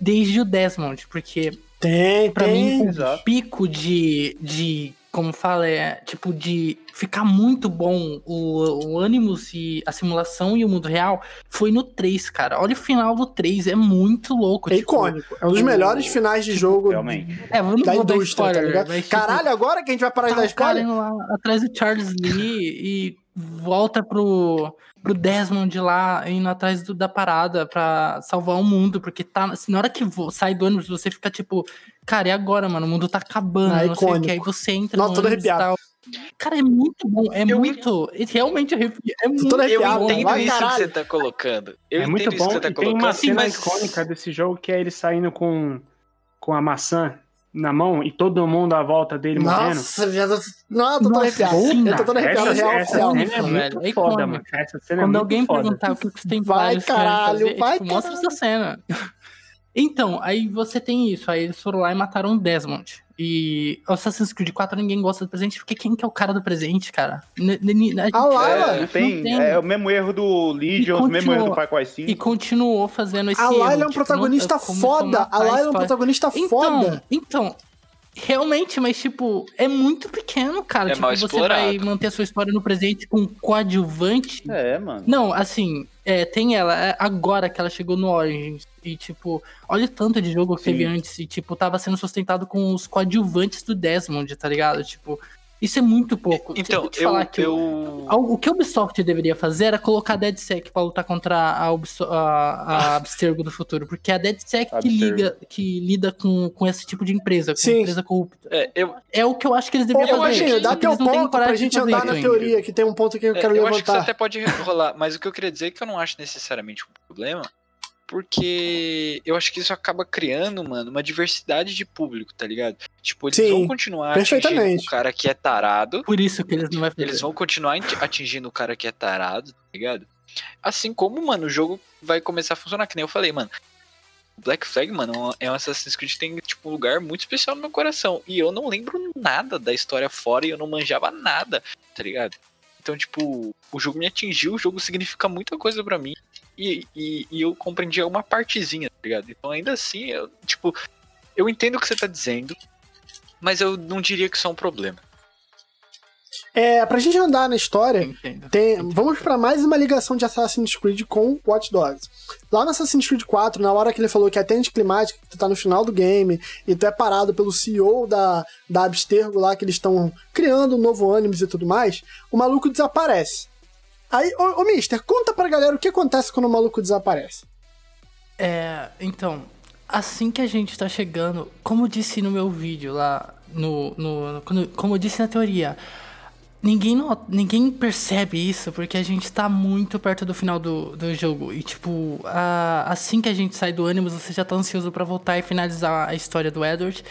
desde o Desmond, porque Tem, Pra tem. mim, o exato. pico de, de. Como fala, é tipo de ficar muito bom o, o Animus e a simulação e o mundo real foi no 3, cara. Olha o final do 3, é muito louco. É tipo, icônico. É um dos melhores finais de jogo Realmente. É, eu não da dar indústria, tá spoiler, ligado? mas, tipo, Caralho, agora que a gente vai parar de tá dar o cara spoiler? indo lá atrás do Charles Lee e volta pro, pro Desmond lá, indo atrás do- da parada pra salvar o mundo, porque tá, assim, na hora que sai do ônibus, você fica tipo, cara, e agora, mano? O mundo tá acabando, Ah, não sei o que. Aí você entra Nossa, no todo ônibus e tal. Cara, é muito bom, é Eu muito. É realmente arrepia. É muito todo Eu entendo vai, isso que caralho. você tá colocando. Eu é entendo muito isso bom. que você tá tem colocando. uma cena mas... icônica desse jogo que é ele saindo com, com a maçã na mão e todo mundo à volta dele morrendo. Nossa, viado. Não, eu tô todo Nossa, arrepiado. Eu tô todo arrepiado, essa, real essa oficial. cena é muito velho, é foda, icônico. mano. Essa cena é Quando muito alguém foda. perguntar o que que você tem Vai, caralho, fazer, vai, tipo, mostra caralho. essa cena. Então, aí você tem isso. Aí eles foram lá e mataram o Desmond. E Assassin's Creed 4 ninguém gosta do presente, porque quem que é o cara do presente, cara? N- n- n- a gente- A Layla. É, Não tem, tem. é o mesmo erro do Legion, o mesmo erro do. Far Cry 5. E continuou fazendo esse A erro, Layla é um tipo, protagonista não- foda. A Layla é um protagonista Então, foda. então, realmente, mas tipo, é muito pequeno, cara. É tipo, mal você explorado. vai manter a sua história no presente com coadjuvante. É, mano. Não, assim, é, tem ela, é agora que ela chegou no Origins. E, tipo, olha o tanto de jogo que Sim. teve antes. E, tipo, tava sendo sustentado com os coadjuvantes do Desmond, tá ligado? Tipo, isso é muito pouco. Então, eu, falar que eu... o- o que a Ubisoft deveria fazer era colocar a DeadSec pra lutar contra a, Ubis- a, a *laughs* Abstergo do futuro. Porque a DeadSec que, liga, que lida com, com esse tipo de empresa, com Sim. empresa corrupta. É, eu, É o que eu acho que eles deveriam fazer. Agostinho, dá teu ponto pra gente andar na ainda. teoria, que tem um ponto que eu É, quero eu acho que isso levantar. até pode rolar, mas o que eu queria dizer é que eu não acho necessariamente um problema, porque eu acho que isso acaba criando, mano, uma diversidade de público, tá ligado? Tipo, eles Sim, vão continuar atingindo o cara que é tarado, Por isso que eles não vão fazer. eles vão continuar ati- atingindo o cara que é tarado, tá ligado? Assim como, mano, o jogo vai começar a funcionar, que nem eu falei, mano. Black Flag, mano, é um Assassin's Creed que tem, tipo, um lugar muito especial no meu coração. E eu não lembro nada da história fora e eu não manjava nada, tá ligado? Então, tipo, o jogo me atingiu, o jogo significa muita coisa pra mim. E, e, e eu compreendi uma partezinha, tá ligado? Então, ainda assim, eu, tipo, eu entendo o que você tá dizendo, mas eu não diria que isso é um problema. É, pra gente andar na história, Entendo. tem, vamos pra mais uma ligação de Assassin's Creed com Watch Dogs. Lá no Assassin's Creed 4, na hora que ele falou que é até anticlimático, que tu tá no final do game, e tu é parado pelo CEO da, da Abstergo lá, que eles estão criando um novo ânimos e tudo mais, o maluco desaparece. Aí, ô, ô Mister, conta pra galera o que acontece quando o maluco desaparece. É, então, assim que a gente tá chegando, como disse no meu vídeo lá, no, no, quando- como disse na teoria, ninguém, no- ninguém percebe isso porque a gente tá muito perto do final do, do jogo. E, tipo, a- assim que a gente sai do ânimo, você já tá ansioso pra voltar e finalizar a história do Edward.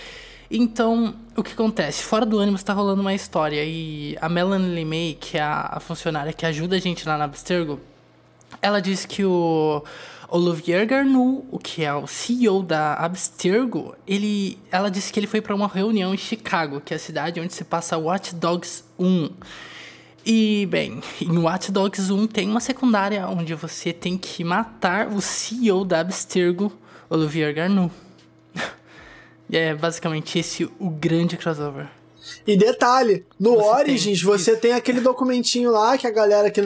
Então, o que acontece? Fora do ânimo está rolando uma história e a Melanie May, que é a, funcionária que ajuda a gente lá na Abstergo, ela diz que o Olivier Garnou, o que é o CEO da Abstergo, ele, ela disse que ele foi para uma reunião em Chicago, que é a cidade onde se passa Watch Dogs 1. E, bem, em Watch Dogs 1 tem uma secundária onde você tem que matar o CEO da Abstergo, Olivier Garnou. É basicamente esse o grande crossover. E detalhe, no Você Origins tem você tem aquele documentinho lá que a galera que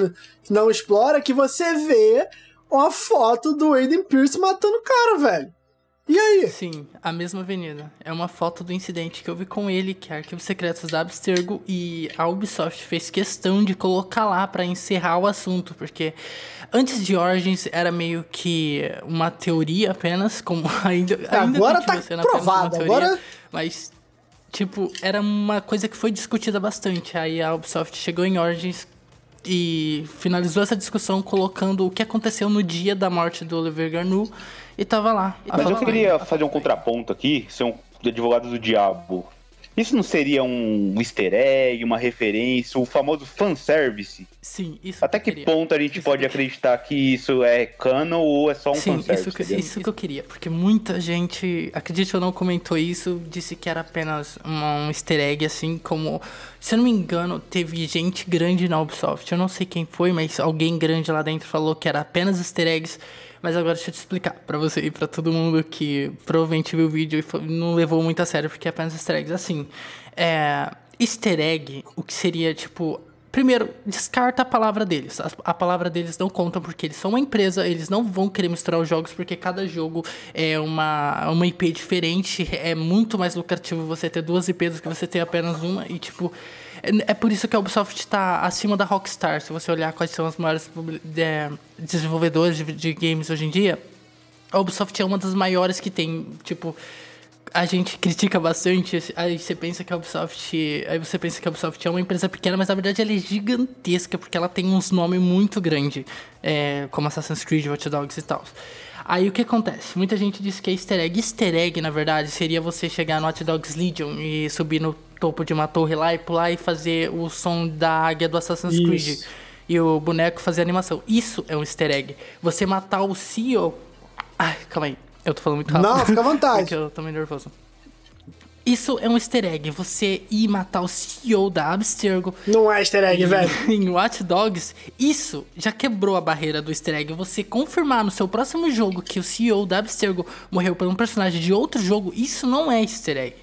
não explora, que você vê uma foto do Aiden Pierce matando o cara, velho. E aí? Sim, a mesma avenida. É uma foto do incidente que eu vi com ele, que é Arquivos Secretos da Abstergo, e a Ubisoft fez questão de colocar lá pra encerrar o assunto, porque antes de Origins era meio que uma teoria apenas, como *laughs* ainda, ainda Agora tá sendo apenas uma provado, teoria, agora- mas tipo, era uma coisa que foi discutida bastante. Aí a Ubisoft chegou em Origins e finalizou essa discussão colocando o que aconteceu no dia da morte do Oliver Garnou e tava lá. Mas eu queria fazer um contraponto aqui, ser um advogado do diabo. Isso não seria um easter egg, uma referência, o famoso fanservice? Sim, isso Até que queria. ponto a gente Isso pode eu- acreditar que isso é canon ou é só um Sim, fanservice? isso que, isso que eu queria, porque muita gente, acredite ou não, comentou isso, disse que era apenas um easter egg, assim, como, se eu não me engano, teve gente grande na Ubisoft, eu não sei quem foi, mas alguém grande lá dentro falou que era apenas easter eggs, mas agora deixa eu te explicar pra você e pra todo mundo que provavelmente viu o vídeo e não levou muito a sério, porque é apenas easter eggs, assim, é, easter egg, o que seria, tipo, Primeiro, descarta a palavra deles. A, a palavra deles não conta porque eles são uma empresa, eles não vão querer misturar os jogos porque cada jogo é uma, uma IP diferente. É muito mais lucrativo você ter duas IPs do que você ter apenas uma. E, tipo, é, por isso que a Ubisoft está acima da Rockstar. Se você olhar quais são os maiores é, desenvolvedores de, de games hoje em dia, a Ubisoft é uma das maiores que tem, tipo, a gente critica bastante, aí você pensa que a Ubisoft, aí você pensa que a Ubisoft é uma empresa pequena, mas na verdade ela é gigantesca porque ela tem uns nomes muito grandes, é, como Assassin's Creed, Watch Dogs e tal. Aí o que acontece? Muita gente diz que é easter egg. Easter egg, na verdade, seria você chegar no Watch Dogs Legion e subir no topo de uma torre lá e pular e fazer o som da águia do Assassin's Isso. Creed. E o boneco fazer animação. Isso é um easter egg. Você matar o CEO. Ai, calma aí. Eu tô falando muito rápido. Não, fica à vontade. *laughs* Porque eu tô meio nervoso. Isso é um easter egg. Você ir matar o CEO da Abstergo Não é easter egg, *laughs* velho. *laughs* em Watch Dogs, isso já quebrou a barreira do easter egg. Você confirmar no seu próximo jogo que o CEO da Abstergo morreu por um personagem de outro jogo, isso não é easter egg.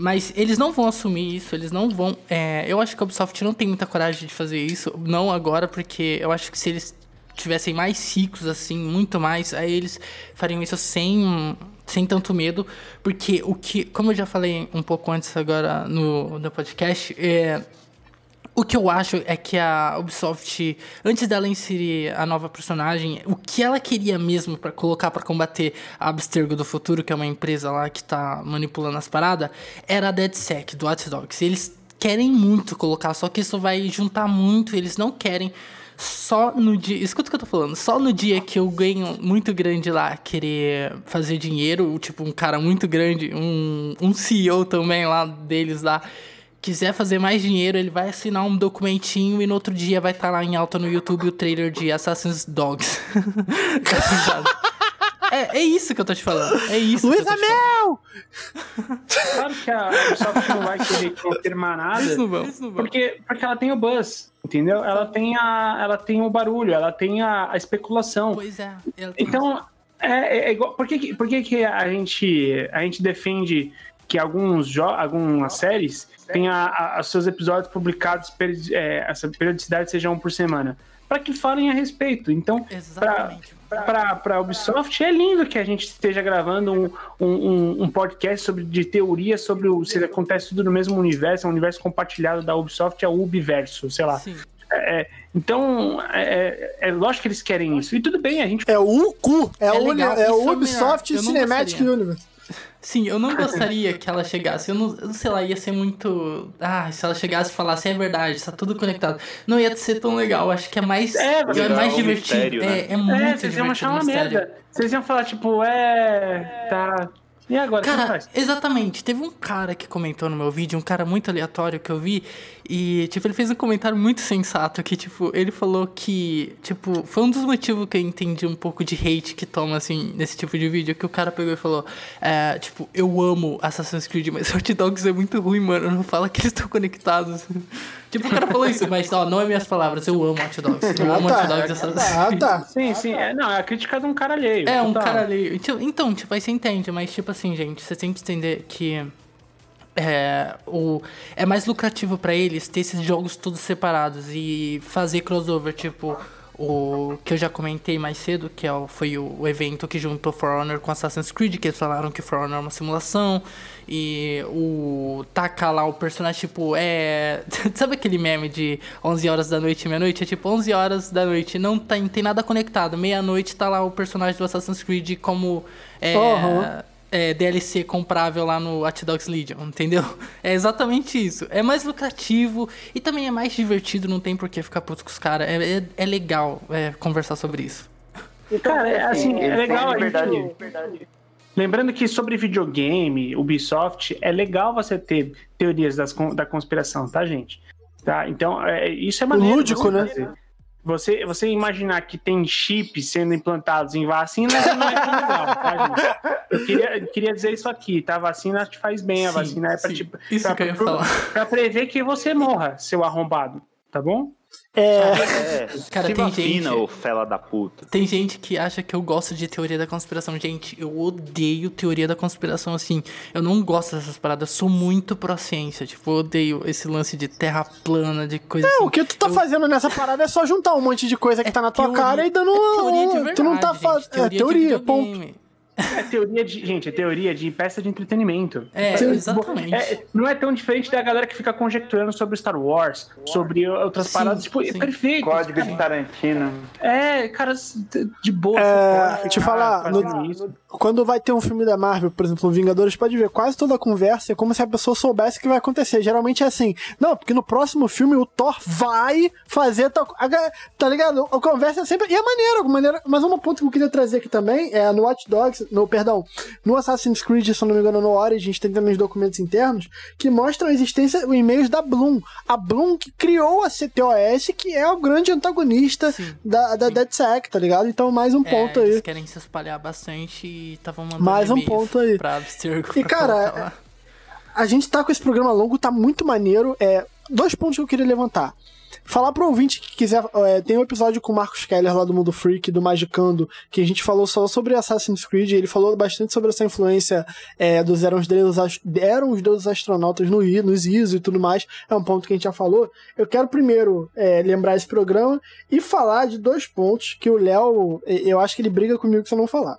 Mas eles não vão assumir isso, eles não vão. é, eu acho que a Ubisoft não tem muita coragem de fazer isso, não agora, porque eu acho que se eles tivessem mais ciclos, assim, muito mais, aí eles fariam isso sem, sem tanto medo, porque o que, como eu já falei um pouco antes agora no, no podcast, é, o que eu acho é que a Ubisoft, antes dela inserir a nova personagem, o que ela queria mesmo para colocar para combater a Abstergo do Futuro, que é uma empresa lá que tá manipulando as paradas, era a DeadSec do Watch Dogs. Eles querem muito colocar, só que isso vai juntar muito, eles não querem só no dia. Escuta o que eu tô falando. Só no dia que eu ganho muito grande lá, querer fazer dinheiro, tipo, um cara muito grande, um, um CEO também lá deles lá, quiser fazer mais dinheiro, ele vai assinar um documentinho e no outro dia vai estar lá em alta no YouTube o trailer de Assassin's Dogs. Tá *laughs* é, é isso que eu tô te falando. É isso. Luiz. Amel! Claro que a Ubisoft não vai querer confirmar nada. Eles não vão. Porque, porque ela tem o buzz, entendeu? Ela tem, a, ela tem o barulho, ela tem a, a especulação. Pois é. ela tem Então, é, é igual. Por que, que- por que, que a, gente, a gente defende que alguns algumas séries têm os seus episódios publicados, é, essa periodicidade seja um por semana, para que falem a respeito. Então, para a Ubisoft, é lindo que a gente esteja gravando um, um, um podcast sobre, de teoria sobre o, se acontece tudo no mesmo universo, é um universo compartilhado da Ubisoft, é o Ubiverso, sei lá. É, então, é, é, lógico que eles querem isso. E tudo bem, a gente. É o UCU, é, é, o, é o Ubisoft Cinematic Universe. Sim, eu não *laughs* gostaria que ela chegasse. Eu não, eu sei lá, ia ser muito. Ah, se ela chegasse e falasse, é verdade, está tudo conectado. Não ia ser tão legal. Acho que é mais, é, é mais divertido. Mistério, né? é, é muito é, vocês iam achar uma merda. Vocês iam falar, tipo, é. Tá. E agora, cara, exatamente. Teve um cara que comentou no meu vídeo, um cara muito aleatório que eu vi, e, tipo, ele fez um comentário muito sensato, que, tipo, ele falou que, tipo, foi um dos motivos que eu entendi um pouco de hate que toma, assim, nesse tipo de vídeo, que o cara pegou e falou, é, tipo, eu amo Assassin's Creed, mas *laughs* Hot Dogs é muito ruim, mano, não fala que eles estão conectados. *laughs* tipo, o cara falou isso, mas, ó, não é minhas palavras, eu amo Hot Dogs, eu amo ah, tá. Hot Dogs. Ah, tá. Sim, sim, é, não, é a crítica de um cara alheio. É, um cara alheio. Então, então, tipo, aí você entende, mas, tipo assim, gente, você tem que entender que é, o, é mais lucrativo para eles ter esses jogos todos separados e fazer crossover, tipo o que eu já comentei mais cedo, que é foi o, o, evento que juntou For Honor com Assassin's Creed, que eles falaram que For Honor é uma simulação, e o taca lá o personagem, tipo, é... *laughs* Sabe aquele meme de 11 horas da noite e meia-noite? É tipo, 11 horas da noite, não tem, tem nada conectado, meia-noite tá lá o personagem do Assassin's Creed como... É, uhum é, DLC comprável lá no Watch Dogs Legion, entendeu? *laughs* É exatamente isso. É mais lucrativo e também é mais divertido, não tem por que ficar puto com os caras. É, é, é, legal é, conversar sobre isso. Cara, é, assim, é legal a gente... Verdade. Lembrando que sobre videogame, Ubisoft, é legal você ter teorias das, da conspiração, tá, gente? Tá? Então, é, isso é maneiro. Lúdico, né? Fazer. Você, você imaginar que tem chips sendo implantados em vacinas não é tão legal, tá, gente? Eu queria, queria dizer isso aqui, tá? A vacina te faz bem, a sim, vacina é pra, te, isso pra, que falar. pra prever que você morra, seu arrombado, tá bom? É. é. Cara, Se tem vacina, gente. fela da puta. Tem gente que acha que eu gosto de teoria da conspiração. Gente, eu odeio teoria da conspiração, assim. Eu não gosto dessas paradas. Sou muito pró-ciência. Tipo, eu odeio esse lance de terra plana, de coisa é, assim. o que tu tá eu... fazendo nessa parada é só juntar um monte de coisa que é tá na tua teoria, cara e dando. É teoria de verdade, tu não tá fazendo. É teoria, ponto. É teoria de. Gente, é teoria de peça de entretenimento. É, exatamente. É, não é tão diferente da galera que fica conjecturando sobre Star Wars, sobre outras sim, paradas. Tipo, sim. é perfeito. Código cara. de Tarantino. É, cara, de boa. É, te falar, no, no, quando vai ter um filme da Marvel, por exemplo, Vingadores, pode ver quase toda a conversa é como se a pessoa soubesse o que vai acontecer. Geralmente é assim. Não, porque no próximo filme o Thor vai fazer tal. Tá ligado? A conversa é sempre. E é maneiro, maneiro. Mas um ponto que eu queria trazer aqui também é no Watch Dogs no, perdão, no Assassin's Creed, se eu não me engano, no Origins, tem também os documentos internos que mostram a existência, os e-mails da Bloom. A Bloom que criou a CTOS, que é o grande antagonista sim, da, da DedSec, tá ligado? Então, mais um é, ponto aí. Eles querem se espalhar bastante e estavam mandando Mais um ponto aí. Pra Abstergo. E, cara, a gente tá com esse programa longo, tá muito maneiro. É, dois pontos que eu queria levantar. Falar pro ouvinte que quiser. É, tem um episódio com o Marcos Keller lá do Mundo Freak, do Magicando, que a gente falou só sobre Assassin's Creed. Ele falou bastante sobre essa influência é, dos eram os, deuses, eram os deuses astronautas no, nos ISO e tudo mais. É um ponto que a gente já falou. Eu quero primeiro é, lembrar esse programa e falar de dois pontos que o Léo. Eu acho que ele briga comigo se eu não falar.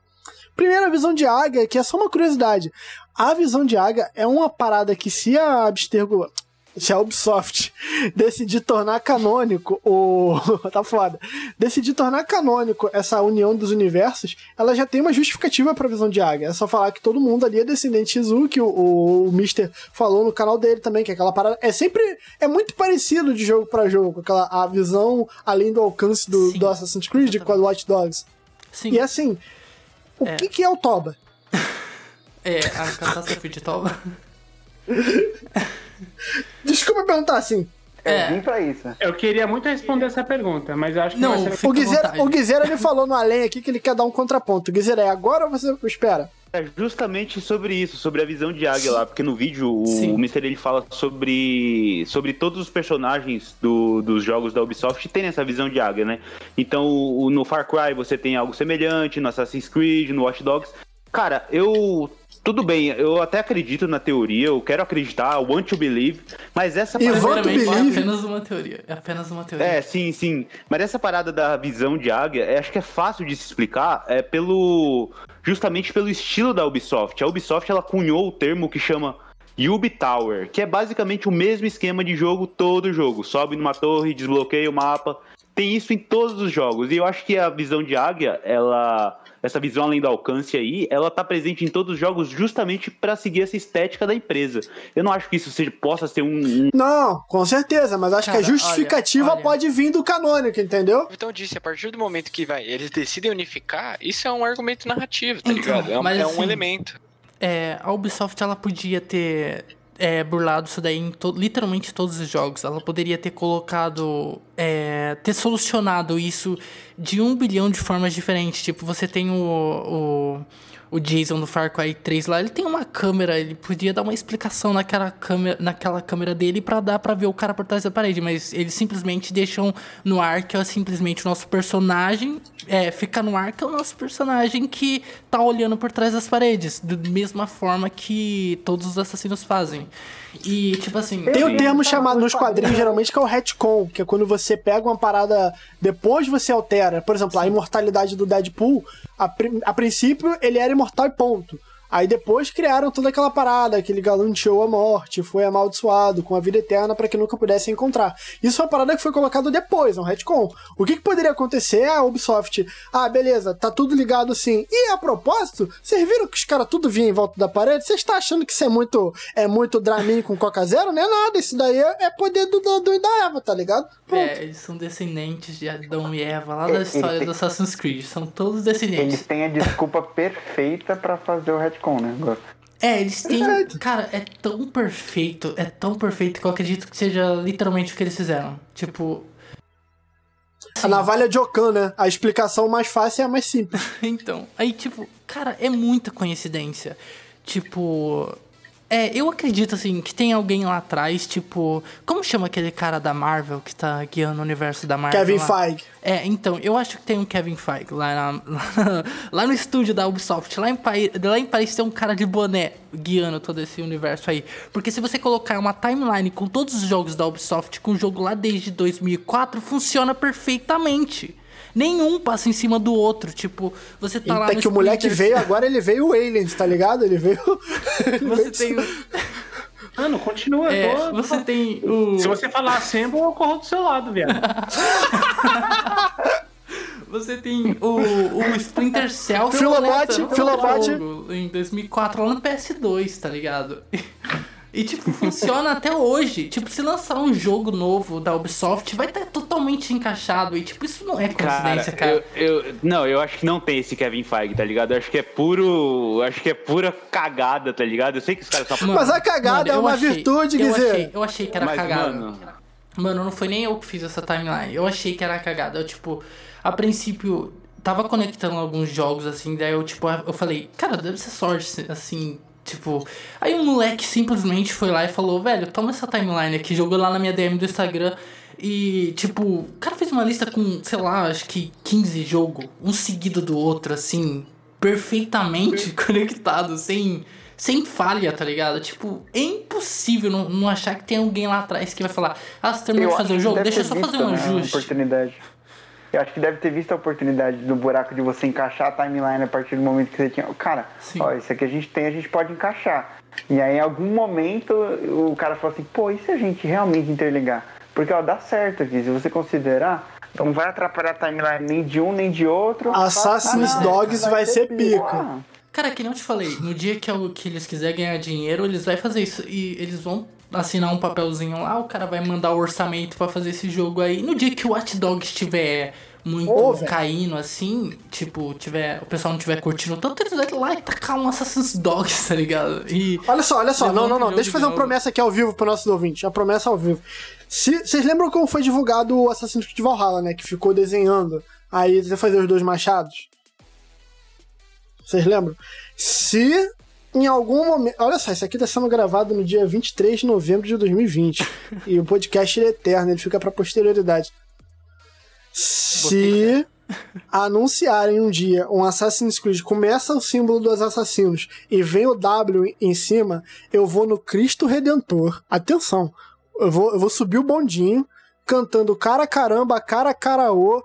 Primeiro, a visão de águia, que é só uma curiosidade. A visão de águia é uma parada que se a Abstergo se a Ubisoft *laughs* decidir tornar canônico o. *laughs* tá foda. Decidir tornar canônico essa união dos universos, ela já tem uma justificativa pra visão de águia. É só falar que todo mundo ali é descendente Izu, que o, o, o Mister falou no canal dele também, que é aquela parada. É sempre. É muito parecido de jogo para jogo, aquela a visão além do alcance do, do Assassin's Creed com a Watch Dogs. Sim. E assim, o é. que, que é o Toba? é, a catástrofe de Toba. *laughs* Desculpa perguntar assim. Eu é. vim pra isso. Eu queria muito responder essa pergunta, mas eu acho que não. O Guizeira, o Guizeira me falou no além aqui que ele quer dar um contraponto. Guizeira, é agora ou você espera? É justamente sobre isso, sobre a visão de águia lá, porque no vídeo o, o Mr. ele fala sobre, sobre todos os personagens do, dos jogos da Ubisoft tem essa visão de águia, né? Então o, no Far Cry você tem algo semelhante, no Assassin's Creed, no Watch Dogs. Cara, eu tudo bem, eu até acredito na teoria, eu quero acreditar, I want to believe, mas essa parada... want to Primeiramente, é believe. apenas uma teoria. É apenas uma teoria. É, sim, sim. Mas essa parada da visão de águia, é, acho que é fácil de se explicar, é pelo justamente pelo estilo da Ubisoft. A Ubisoft ela cunhou o termo que chama Ubi Tower, que é basicamente o mesmo esquema de jogo todo jogo. Sobe numa torre, desbloqueia o mapa. Tem isso em todos os jogos. E eu acho que a visão de águia, ela essa visão além do alcance aí, ela tá presente em todos os jogos justamente para seguir essa estética da empresa. Eu não acho que isso seja, possa ser um, um Não, com certeza, mas acho que Cara, a justificativa olha, olha. pode vir do canônico, entendeu? Então disse, a partir do momento que vai, eles decidem unificar, isso é um argumento narrativo, tá Então, ligado? É um, mas é um assim, elemento. É, a Ubisoft ela podia ter é, burlado isso daí em to- literalmente todos os jogos. Ela poderia ter colocado. É, ter solucionado isso de um bilhão de formas diferentes. Tipo, você tem o. o o Jason do Far Cry 3 lá, ele tem uma câmera, ele podia dar uma explicação naquela câmera, naquela câmera dele pra dar pra ver o cara por trás da parede, mas eles simplesmente deixam no ar que é simplesmente o nosso personagem, é, fica no ar que é o nosso personagem que tá olhando por trás das paredes, da mesma forma que todos os assassinos fazem. E, tipo assim... Tem o Sim. termo chamado nos quadrinhos, geralmente, que é o retcon, que é quando você pega uma parada, depois você altera. Por exemplo, a imortalidade do Deadpool, a, a princípio ele era imortal e ponto. Aí depois criaram toda aquela parada, que ele galanteou a morte, foi amaldiçoado com a vida eterna para que nunca pudesse encontrar. Isso é uma parada que foi colocada depois, é um retcon. O que, que poderia acontecer é a Ubisoft, ah, beleza, tá tudo ligado assim. E a propósito, vocês viram que os caras tudo vinham em volta da parede? Vocês estão achando que isso é muito, é muito Dramin com Coca Zero? Não é nada, isso daí é, é poder do, do, do- da Eva, tá ligado? Pronto. É, eles são descendentes de Adão e Eva, lá da história tem- do Assassin's Creed. São todos Eles descendentes. têm a desculpa *laughs* perfeita pra fazer o retcon, né? Agora. É, eles têm. Perfeito. Cara, é tão perfeito, é tão perfeito que eu acredito que seja literalmente o que eles fizeram. Tipo. A navalha de Ocan, né? A explicação mais fácil é a mais simples. *laughs* Então, aí, tipo, cara, é muita coincidência. Tipo. É, eu acredito, assim, que tem alguém lá atrás, tipo. Como chama aquele cara da Marvel que tá guiando o universo da Marvel? Kevin lá? Feige. É, então, eu acho que tem um Kevin Feige lá, na- lá, *laughs* lá no estúdio da Ubisoft. Lá em, Paris, lá em Paris tem um cara de boné guiando todo esse universo aí. Porque se você colocar uma timeline com todos os jogos da Ubisoft, com o jogo lá desde 2004, funciona perfeitamente. Nenhum passa em cima do outro. Tipo, você tá lá Até que o moleque Splinter veio, agora ele veio o Aliens, tá ligado? Ele veio. *laughs* ele Você veio- tem, Mano, continua. é, tô- você tem o. Se você falar Assemble, eu corro do seu lado, viado. *laughs* Você tem o, o Splinter Cell Filobote. jogo em 2004 lá no PS2, tá ligado? E, tipo, funciona até hoje. Tipo, se lançar um jogo novo da Ubisoft, vai estar totalmente encaixado. E, tipo, isso não é coincidência, cara. Eu, eu- não, eu acho que não tem esse Kevin Feige, tá ligado? Eu acho que é puro. Acho que é pura cagada, tá ligado? Eu sei que os caras só. Mano, Mas a cagada é eu uma achei- virtude, eu Guizê. achei, eu achei que era Mas, cagada. mano, Mano, não foi nem eu que fiz essa timeline. Eu achei que era cagada. Eu, tipo, a princípio, tava conectando alguns jogos, assim, daí eu, tipo, eu falei, cara, deve ser sorte, assim, tipo. Aí um moleque simplesmente foi lá e falou, velho, toma essa timeline aqui, jogou lá na minha DM do Instagram. E, tipo, o cara fez uma lista com, sei lá, acho que 15 jogos, um seguido do outro, assim, perfeitamente *laughs* conectado, sem, sem falha, tá ligado? Tipo, é impossível não, não achar que tem alguém lá atrás que vai falar, ah, você terminou de fazer o jogo? Deixa eu só fazer um né, ajuste. oportunidade. Eu acho que deve ter visto a oportunidade no buraco de você encaixar a timeline a partir do momento que você tinha. Cara, Sim. ó, isso aqui a gente tem, a gente pode encaixar. E aí, em algum momento, o cara falou assim: pô, e se a gente realmente interligar? Porque, ó, dá certo aqui. Se você considerar, não vai atrapalhar a timeline nem de um nem de outro. Assassin's Ah, Dogs vai ser pica. Ah, Cara, que não te falei, no dia que, eu- que eles quiserem ganhar dinheiro, eles vão fazer isso. E eles vão assinar um papelzinho lá, o cara vai mandar o orçamento pra fazer esse jogo aí. No dia que o Watch Dogs estiver muito velho. caindo assim, tipo, tiver, o pessoal não tiver curtindo tanto, eles vão lá e tacar um Assassin's Dogs, tá ligado? E. Olha só, olha só. Não, não, não. Deixa eu fazer uma promessa aqui ao vivo pro nossos ouvintes. A promessa ao vivo. Se, vocês lembram como foi divulgado o Assassin's Creed Valhalla, né? Que ficou desenhando. Aí você fazer os dois machados. Vocês lembram? Se em algum momento. Olha só, isso aqui tá sendo gravado no dia 23 de novembro de 2020. *laughs* e o podcast é eterno, ele fica pra posterioridade. Se *laughs* anunciarem um dia um Assassin's Creed, começa o símbolo dos assassinos e vem o W em cima, eu vou no Cristo Redentor. Atenção, eu vou, eu vou subir o bondinho cantando cara caramba, cara caraô,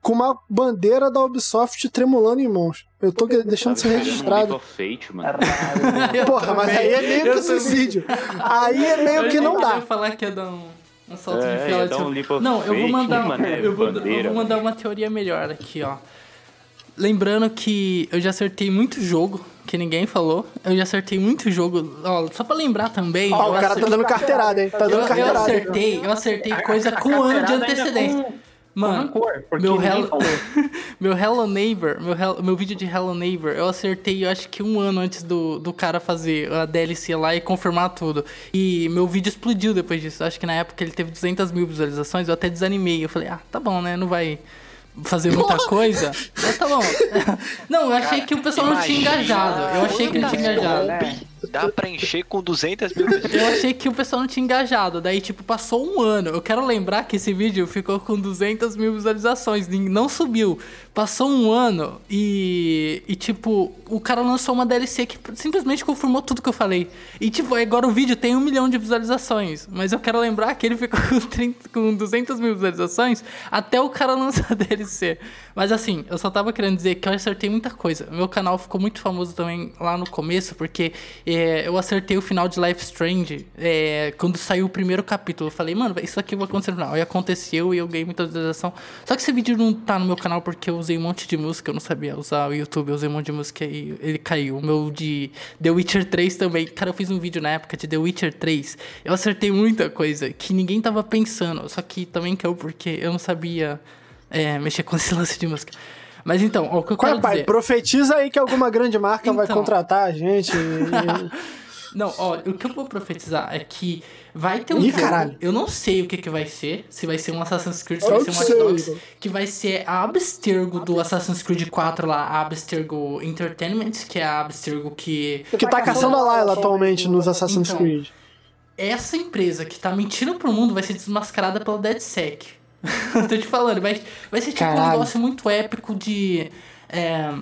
com uma bandeira da Ubisoft tremulando em mãos. Eu tô deixando isso registrado. Fate, mano. *laughs* Porra, mas aí é meio que suicídio. Aí é meio que não Eu dá. ia falar que ia dar um, um salto É, de ia fila. dar um Não, eu vou mandar, é eu vou, eu vou mandar uma teoria melhor aqui, ó. Lembrando que eu já acertei muito jogo, que ninguém falou. Eu já acertei muito jogo. Ó, só pra lembrar também. Ó, eu o cara tá acer- dando carteirada, hein? Tá eu, dando eu carteirada. hein? acertei, eu acertei coisa com um ano de antecedência. Mano, rancor, porque meu Hello, falou. *laughs* meu Hello Neighbor, meu, Hel- meu vídeo de Hello Neighbor, eu acertei, eu acho que um ano antes do, do cara fazer a DLC lá e confirmar tudo. E meu vídeo explodiu depois disso. Acho que na época ele teve 200 mil visualizações, eu até desanimei. Eu falei, ah, tá bom, né? Não vai fazer muita coisa. Mas tá bom. *laughs* Não, eu achei que o pessoal não tinha engajado. Eu achei que não tinha engajado. Dá pra encher com 200 mil pessoas. Eu achei que o pessoal não tinha engajado. Daí, tipo, passou um ano. Eu quero lembrar que esse vídeo ficou com 200 mil visualizações. Não subiu. Passou um ano e. E, tipo, o cara lançou uma DLC que simplesmente confirmou tudo que eu falei. E, tipo, agora o vídeo tem um milhão de visualizações. Mas eu quero lembrar que ele ficou *laughs* com, 30, com 200 mil visualizações até o cara lançar a DLC. Mas, assim, eu só tava querendo dizer que eu acertei muita coisa. Meu canal ficou muito famoso também lá no começo, porque é, eu acertei o final de Life Strange é, quando saiu o primeiro capítulo. Eu falei, mano, isso aqui vai acontecer no final. E aconteceu e eu ganhei muita visualização. Só que esse vídeo não tá no meu canal porque eu usei um monte de música. Eu não sabia usar o YouTube, eu usei um monte de música e ele caiu. O meu de The Witcher 3 também. Cara, eu fiz um vídeo na época de The Witcher 3. Eu acertei muita coisa que ninguém tava pensando. Só que também caiu porque eu não sabia é, mexer com esse lance de música. Mas então, ó, o que eu Qual quero é, pai? dizer... Profetiza aí que alguma grande marca vai Então. contratar a gente. e- *laughs* Não, ó, o que eu vou profetizar é que vai ter um Ih, jogo. caralho. Eu não sei o que, que vai ser. Se vai ser um Assassin's Creed, se Eu vai ser um Watch. Dogs. Que vai ser a Abstergo do Assassin's Creed 4 lá, a Abstergo Entertainment, que é a Abstergo que. que tá caçando a Layla atualmente nos Assassin's Então. Creed. Essa empresa que tá mentindo pro mundo vai ser desmascarada pela DeadSec. *laughs* Tô te falando, vai, vai ser tipo um Caralho. negócio muito épico de. é,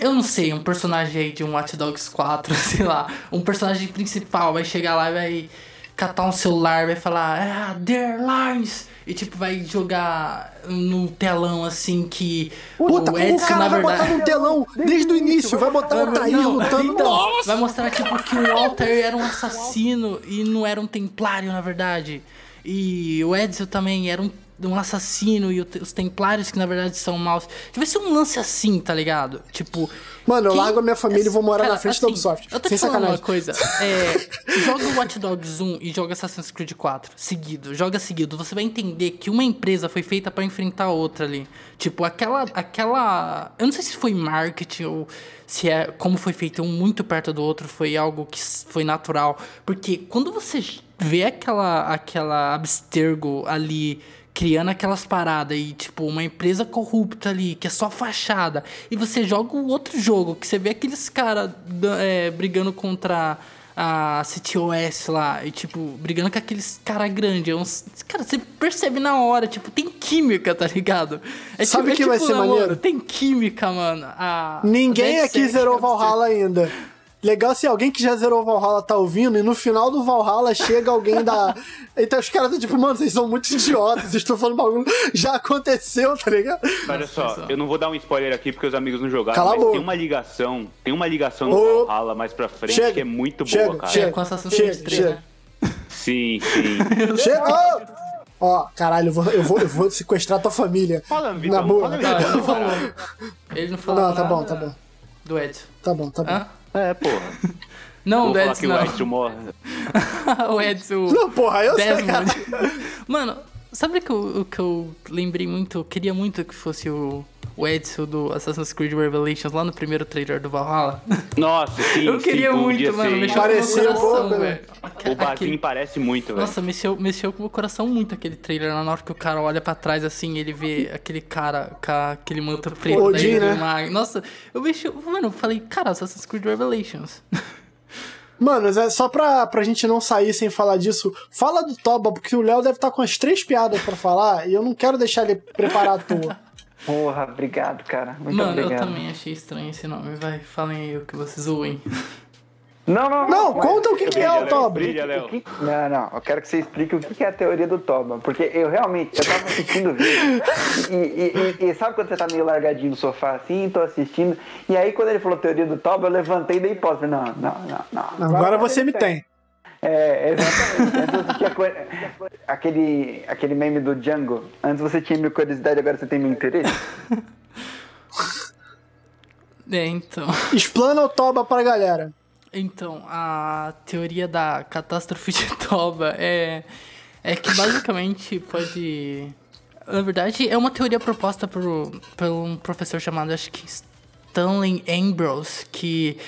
eu não sei, um personagem aí de um Watch Dogs 4, *laughs* sei lá. Um personagem principal vai chegar lá e vai catar um celular, vai falar, ah, there lines! E tipo, vai jogar no telão assim que. Puta, o, Edson, cara na vai verdade. botar no telão desde o início, vai botar o Altair Não, lutando. então, Nossa! vai mostrar tipo que o Walter era um assassino e não era um templário, na verdade. E o Edsel também era um, um assassino e os templários que na verdade são maus. Vai ser um lance assim, tá ligado? Tipo. Mano, eu quem- largo a minha família e vou morar Cara, na frente da assim, Ubisoft. Eu tô Sem te falando sacanagem. uma coisa. *laughs* É, joga o Watch Dogs 1 e joga Assassin's Creed 4 seguido. Joga seguido. Você vai entender que uma empresa foi feita pra enfrentar a outra ali. Tipo, aquela. aquela Eu não sei se foi marketing ou se é como foi feito um muito perto do outro, foi algo que foi natural. Porque quando você vê aquela, aquela Abstergo ali criando aquelas paradas e, tipo, uma empresa corrupta ali, que é só fachada, e você joga o outro jogo, que você vê aqueles caras é, brigando contra a CTOS lá, e, tipo, brigando com aqueles cara grande, é uns... Cara, você percebe na hora, tipo, tem química, tá ligado? É Sabe tipo, que é vai tipo, ser maneiro? Tem química, mano. A- Ninguém a aqui zerou é Valhalla ainda. Legal se alguém que já zerou Valhalla tá ouvindo e no final do Valhalla chega alguém da. *laughs* Então os caras estão tipo, mano, vocês são muito idiotas, vocês estão falando bagulho. Já aconteceu, tá ligado? Olha só, eu não vou dar um spoiler aqui porque os amigos não jogaram, Cala a mas boca. tem uma ligação, tem uma ligação no Ô, Valhalla mais pra frente chega, que é muito chega, boa, cara. chega. É, com Assassin's Chega, Creed 3, chega. né? Sim, sim. *laughs* Chega! Ó, Ó, caralho, eu vou, eu, vou, eu vou sequestrar tua família. Fala, Na Vitão, boa. fala, Não, ele não falou. Ele não falou Não, tá bom, tá bom. Do Edson. Tá bom, tá bom. Hã? É, porra. *laughs* Não, Vou falar Edson que o não. Edson morre. *laughs* o Edson. Não, porra, eu sei, cara. Desmond. Mano, sabe que eu- o que eu lembrei muito? Eu queria muito que fosse o, o Edson do Assassin's Creed Revelations lá no primeiro trailer do Valhalla. *laughs* Nossa, sim, eu queria sim, muito, mano. ser. Mexeu Parecia com o meu coração, né? velho. O Basim aquele- parece muito, velho. Nossa, mexeu, mexeu com o meu coração muito aquele trailer. lá Na hora que o cara olha pra trás assim, ele vê aquele cara com aquele manto preto. Odin, daí ele né? uma- Nossa, eu mexi. Mano, eu falei, cara, Assassin's Creed Revelations. *laughs* Mano, é só pra, pra gente não sair sem falar disso, fala do Toba, porque o Léo deve estar com as três piadas pra falar e eu não quero deixar ele preparar à toa. *laughs* Porra, obrigado, cara. Muito Mano, eu obrigado. também achei estranho esse nome. Vai, falem aí o que vocês zoem. Não, não, Não, mas- conta o que, que é o Toba. Não, não, eu quero que você explique o que é a teoria do Toba. Porque eu realmente, eu tava assistindo o vídeo. E, e- e- e sabe quando você tá meio largadinho no sofá assim, tô assistindo. E aí quando ele falou teoria do Toba, eu levantei e dei. Falei, Não, não, não, não. Agora você me tem. É, exatamente. Antes você tinha co- aquele, aquele meme do Django. Antes você tinha minha curiosidade, agora você tem meu interesse. *laughs* É, então. Explana o Toba pra galera. Então, a teoria da catástrofe de *laughs* Toba é, é que basicamente pode. Na verdade, é uma teoria proposta por, por um professor chamado, acho que Stanley Ambrose, que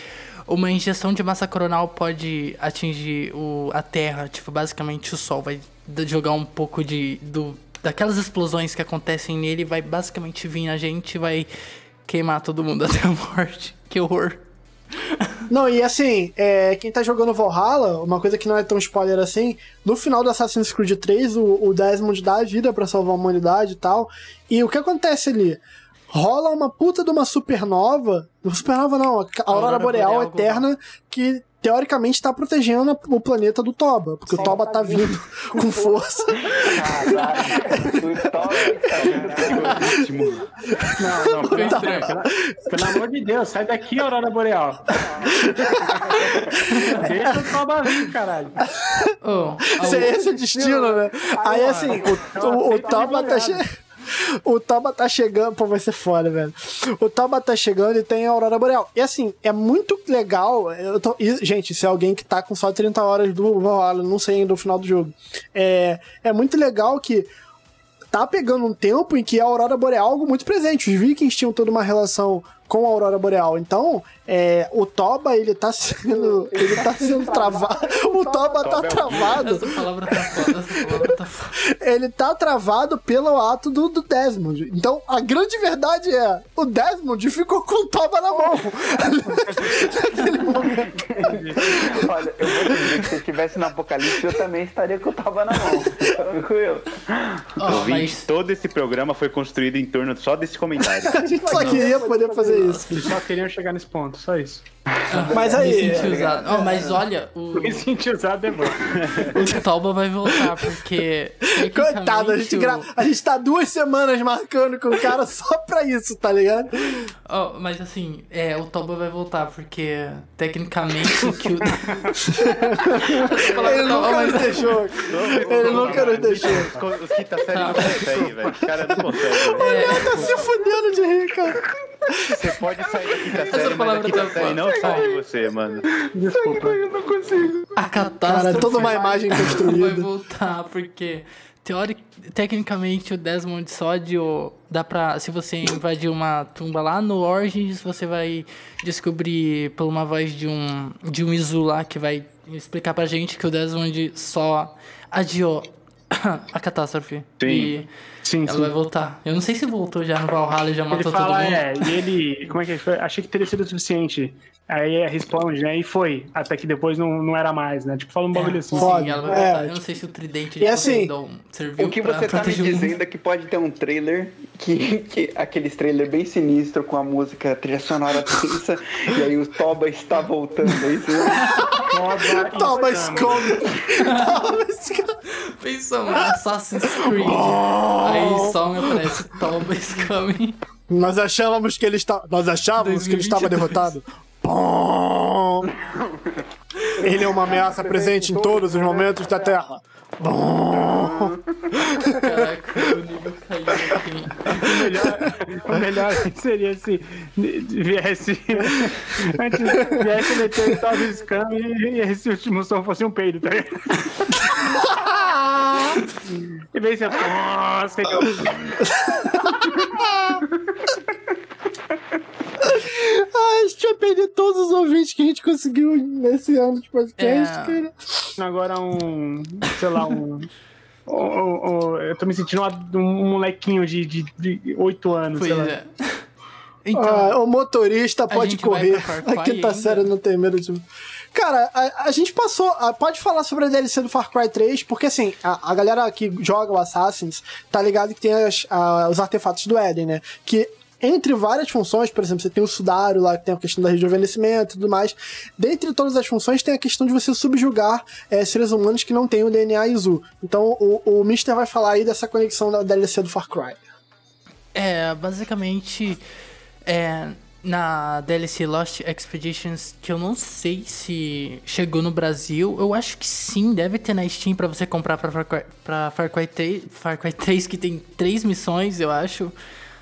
uma injeção de massa coronal pode atingir o, a Terra. Tipo, basicamente o Sol vai jogar um pouco de. Do, daquelas explosões que acontecem nele, vai basicamente vir na gente vai queimar todo mundo *laughs* até a morte. Que horror. Não, e assim, é, quem tá jogando Valhalla, uma coisa que não é tão spoiler assim, no final do Assassin's Creed 3, o, o Desmond dá a vida pra salvar a humanidade e tal. E o que acontece ali? Rola uma puta de uma supernova. Supernova não, a Aurora, Aurora Boreal, Boreal eterna, que teoricamente tá protegendo o planeta do Toba. Porque o Toba tá vindo *laughs* com força. Caralho, o Toba está Último. Não, não, pelo, Ficou estranho. pelo- amor de Deus, sai daqui, Aurora Boreal. Deixa o Toba vir, caralho. Oh, é esse o destino, né? Aí assim, o, o, o Toba tá che... *laughs* O Toba tá chegando, pô, vai ser foda, velho. O Toba tá chegando e tem a Aurora Boreal. E assim, é muito legal. Eu tô... e, gente, se é alguém que tá com só 30 horas do Valhalla, não sei ainda o final do jogo. É, é muito legal que tá pegando um tempo em que a Aurora Boreal é algo muito presente. Os vikings tinham toda uma relação com a Aurora Boreal. Então, é, o Toba, ele tá sendo. *laughs* Ele tá sendo travado. *laughs* O Toba tá Toba é travado. essa palavra tá foda, essa palavra tá foda. *laughs* Ele tá travado pelo ato do, do Desmond. Então, a grande verdade é: o Desmond ficou com o Toba na mão. Naquele momento. Olha, eu vou dizer que se eu estivesse no apocalipse, eu também estaria com o Toba na mão. Tranquilo. Ó, Ouvinte, mas todo esse programa foi construído em torno só desse comentário. A gente só queria poder fazer isso. Eles só queriam chegar nesse ponto, só isso. Mas me aí. senti usado. Ó, mas olha, o, *laughs* Me senti usado é bom. *laughs* o Toba vai voltar, porque. Coitado, a gente, gra... o- a gente tá duas semanas marcando com o cara só pra isso, tá ligado? Ó, mas assim, é, o Toba vai voltar, porque tecnicamente o que o. Ele nunca nos deixou. Ele nunca nos deixou. Os, quinta série não conseguem, velho. Os caras não conseguem. velho. É, Tá se fudendo de rir, cara. Você pode sair da quinta série, mas a palavra quinta tá série não sai de você, mano. Desculpa. a catástrofe. Cara, é toda uma imagem *laughs* vai construída. voltar, porque teoric... tecnicamente o Desmond Sódio dá pra. Se você invadir uma tumba lá no Origins, você vai descobrir por uma voz de um de um Izu lá que vai explicar pra gente que o Desmond só adiou *coughs* a catástrofe. Sim. E Sim, ela sim. vai voltar. Eu não sei se voltou já no Valhalla e já Ele matou todo fala, mundo. é, e ele. Como é que ele foi? Achei que teria sido o suficiente. Aí é, responde, né? E foi. Até que depois não, não era mais, né? Tipo, fala um bagulho assim. Foda. Sim, ela vai É, voltar. Eu não sei se o tridente de E assim, serviu O que pra você tá me dizendo é que pode ter um trailer, que, que aqueles trailer bem sinistro com a música trilha sonora tensa, e aí o Toba está voltando. é Aí você... Toba *laughs* esconde. Toma esconde. Pensa um Assassin's Creed. Aí só me aparece Toba Scummy. Nós achávamos que ele estava. Nós achávamos que ele estava 2022. derrotado. Bom. Ele é uma ameaça presente em todos os momentos da Terra. Bom. Caraca, o nível caiu aqui. O melhor, o melhor seria se viesse. Antes viesse meter o tal do scam e esse último som fosse um peido, tá ligado? *laughs* E vem você. Nossa, que Ai, *laughs* a gente vai perder todos os ouvintes que a gente conseguiu nesse ano de podcast, É. cara. agora um. Sei lá, um. um- um- um- eu tô me sentindo uma- um molequinho de, de, de 8 anos, Pois sei lá. é. *laughs* Então, Ah, o motorista pode correr. A quinta ainda? série não tem medo de. Cara, a, a gente passou. a- pode falar sobre a DLC do Far Cry 3, porque assim, a, a galera que joga o Assassins tá ligado que tem as- a- os artefatos do Éden, né? Que entre várias funções, por exemplo, você tem o Sudário lá, que tem a questão do rejuvenescimento e tudo mais. Dentre todas as funções, tem a questão de você subjugar eh, seres humanos que não têm o DNA ISU. Então o, o Mister vai falar aí dessa conexão da DLC do Far Cry. É, basicamente, é, na DLC Lost Expeditions, que eu não sei se chegou no Brasil, eu acho que sim, deve ter na Steam pra você comprar pra Far Cry, pra Far Cry 3, Far Cry 3, que tem três missões, eu acho.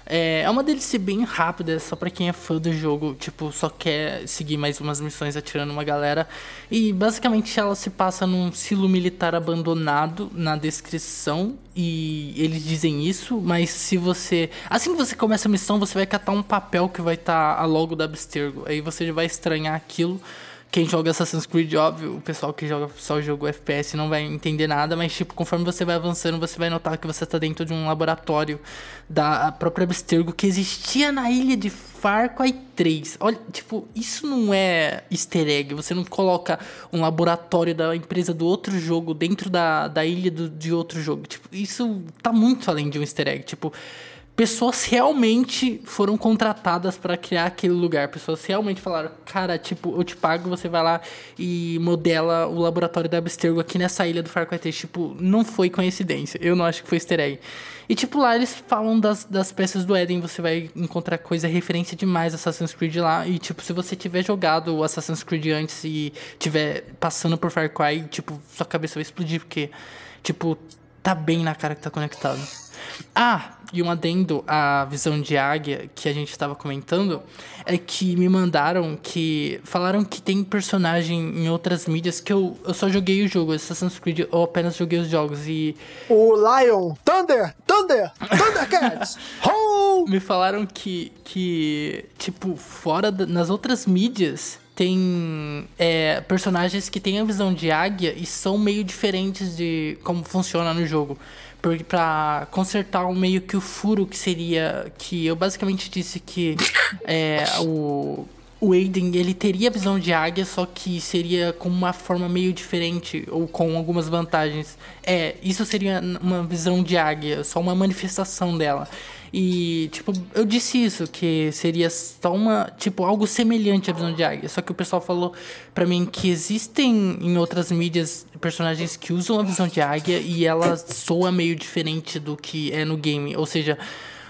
É, é uma DLC bem rápida, só pra quem é fã do jogo, tipo, só quer seguir mais umas missões atirando uma galera. E basicamente ela se passa num silo militar abandonado na descrição. E eles dizem isso, mas se você. Assim que você começa a missão, você vai catar um papel que vai estar a logo da Abstergo. Aí você vai estranhar aquilo. Quem joga Assassin's Creed, óbvio, o pessoal que joga só o jogo FPS não vai entender nada, mas tipo, conforme você vai avançando, você vai notar que você tá dentro de um laboratório da própria Abstergo que existia na ilha de Far Cry 3. Olha, tipo, isso não é easter egg, você não coloca um laboratório da empresa do outro jogo dentro da, da ilha do, de outro jogo. Tipo, isso tá muito além de um easter egg, tipo pessoas realmente foram contratadas para criar aquele lugar. Pessoas realmente falaram, cara, tipo, eu te pago, você vai lá e modela o laboratório da Abstergo aqui nessa ilha do Far Cry 3. Tipo, não foi coincidência. Eu não acho que foi easter egg. E, tipo, lá eles falam das, das peças do Eden, você vai encontrar coisa, referência demais Assassin's Creed lá. E, tipo, se você tiver jogado o Assassin's Creed antes e tiver passando por Far Cry, tipo, sua cabeça vai explodir, porque, tipo, tá bem na cara que tá conectado. Ah, e um adendo à visão de águia que a gente estava comentando é que me mandaram que falaram que tem personagem em outras mídias que eu, eu só joguei o jogo Assassin's Creed ou apenas joguei os jogos e O Lion, Thunder, Thunder, Thundercats, *laughs* Ho! me falaram que que tipo fora da- nas outras mídias tem é, personagens que têm a visão de águia e são meio diferentes de como funciona no jogo. Pra consertar o meio que o furo que seria. Que eu basicamente disse que é, o. O Aiden, ele teria a visão de águia, só que seria com uma forma meio diferente, ou com algumas vantagens. É, isso seria uma visão de águia, só uma manifestação dela. E, tipo, eu disse isso, que seria só uma, tipo, algo semelhante à visão de águia. Só que o pessoal falou pra mim que existem em outras mídias personagens que usam a visão de águia e ela soa meio diferente do que é no game. Ou seja,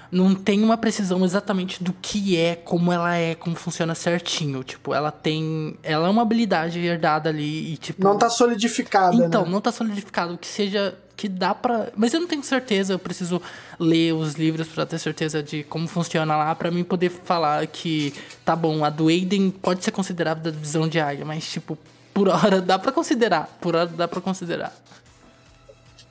não tem uma precisão exatamente do que é, como ela é, como funciona certinho. Tipo, ela tem. Ela é uma habilidade herdada ali e, tipo. Não tá solidificada, Então, né? não tá solidificado. Que seja. Que dá pra. Mas eu não tenho certeza, eu preciso ler os livros pra ter certeza de como funciona lá, pra mim poder falar que, tá bom, a do Aiden pode ser considerada da visão de águia, mas, tipo, por hora dá pra considerar. Por hora dá pra considerar.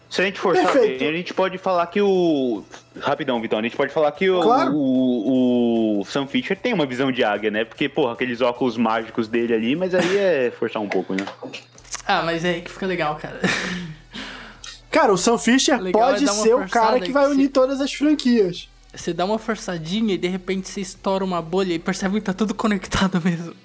Se a gente forçar Perfeito. bem, a gente pode falar que o. Rapidão, Vitão, a gente pode falar que o, Claro. o, o Sam Fisher tem uma visão de águia, né? Porque, porra, aqueles óculos mágicos dele ali, mas aí é forçar um pouco, né? Ah, mas é aí que fica legal, cara. *laughs* Cara, o Sam Fisher Legal é pode uma ser o cara que que vai se- unir todas as franquias. Você dá uma forçadinha e de repente você estoura uma bolha e percebe que tá tudo conectado mesmo. *laughs*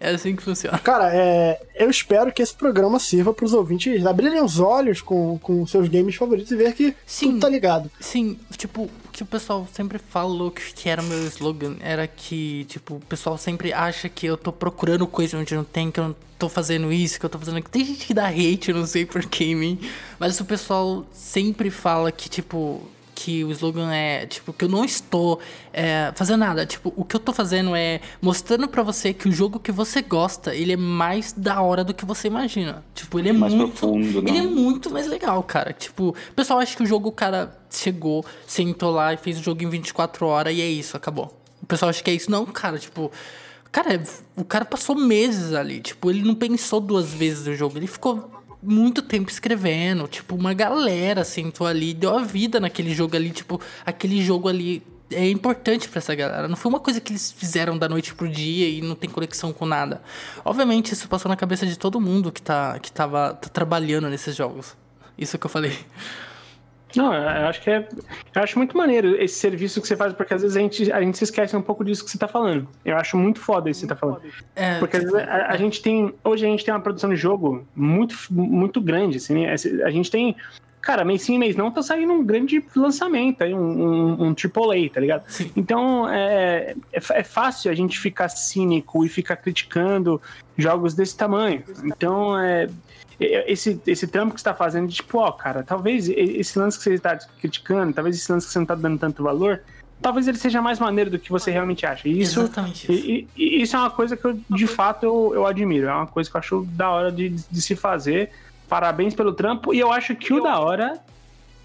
É assim que funciona. Cara, é, eu espero que esse programa sirva pros ouvintes abrirem os olhos com, com seus games favoritos e ver que Sim. tudo tá ligado. Sim, tipo, que o pessoal sempre falou que, que era o meu slogan era que, tipo, o pessoal sempre acha que eu tô procurando coisa onde não tem, que eu não tô fazendo isso, que eu tô fazendo aquilo. Tem gente que dá hate, eu não sei porquê em mim. Mas o pessoal sempre fala que, tipo, que o slogan é, tipo, que eu não estou é, fazendo nada. Tipo, o que eu tô fazendo é mostrando pra você que o jogo que você gosta, ele é mais da hora do que você imagina. Tipo, ele é Mais muito. profundo, né? ele é muito mais legal, cara. Tipo, o pessoal acha que o jogo, o cara chegou, sentou lá e fez o jogo em 24 horas e é isso, acabou. O pessoal acha que é isso. Não, cara, tipo. Cara, o cara passou meses ali. Tipo, ele não pensou duas vezes no jogo. Ele ficou muito tempo escrevendo. Tipo, uma galera sentou ali, deu a vida naquele jogo ali. Tipo, aquele jogo ali é importante pra essa galera. Não foi uma coisa que eles fizeram da noite pro dia e não tem conexão com nada. Obviamente, isso passou na cabeça de todo mundo que, tá, que tava tá trabalhando nesses jogos. Isso que eu falei. Não, eu acho que é. Eu acho muito maneiro esse serviço que você faz, porque às vezes a gente, a gente se esquece um pouco disso que você tá falando. Eu acho muito foda isso que você tá falando. É, Porque às vezes a, a gente tem. Hoje a gente tem uma produção de jogo muito, muito grande. Assim, né? a gente tem. Cara, mês sim, mês não, tá saindo um grande lançamento aí, um, um, um AAA, tá ligado? Sim. Então é, é, é fácil a gente ficar cínico e ficar criticando jogos desse tamanho. Então é. É- Esse, esse trampo que você tá fazendo, de, tipo, ó, cara, talvez esse lance que você tá criticando, talvez esse lance que você não tá dando tanto valor, talvez ele seja mais maneiro do que você realmente acha. E isso, Exatamente isso. e, e- isso é uma coisa que eu, de fato, eu, eu admiro. É uma coisa que eu acho da hora de, de se fazer. Parabéns pelo trampo. E eu acho que o da hora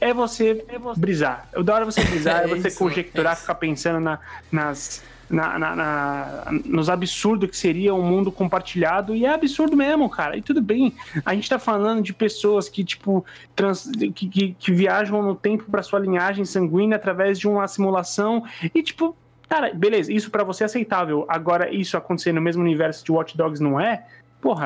é você brisar. O da hora é você brisar, *laughs* é, É você isso, conjecturar, é ficar pensando na- nas. Na- na- na- nos absurdos que seria um mundo compartilhado, e é absurdo mesmo, cara. E tudo bem. A gente tá falando de pessoas que, tipo, trans- que, que- que viajam no tempo pra sua linhagem sanguínea através de uma simulação. E, tipo, Cara, beleza, isso pra você é aceitável. Agora, isso acontecer no mesmo universo de Watch Dogs não é? Porra,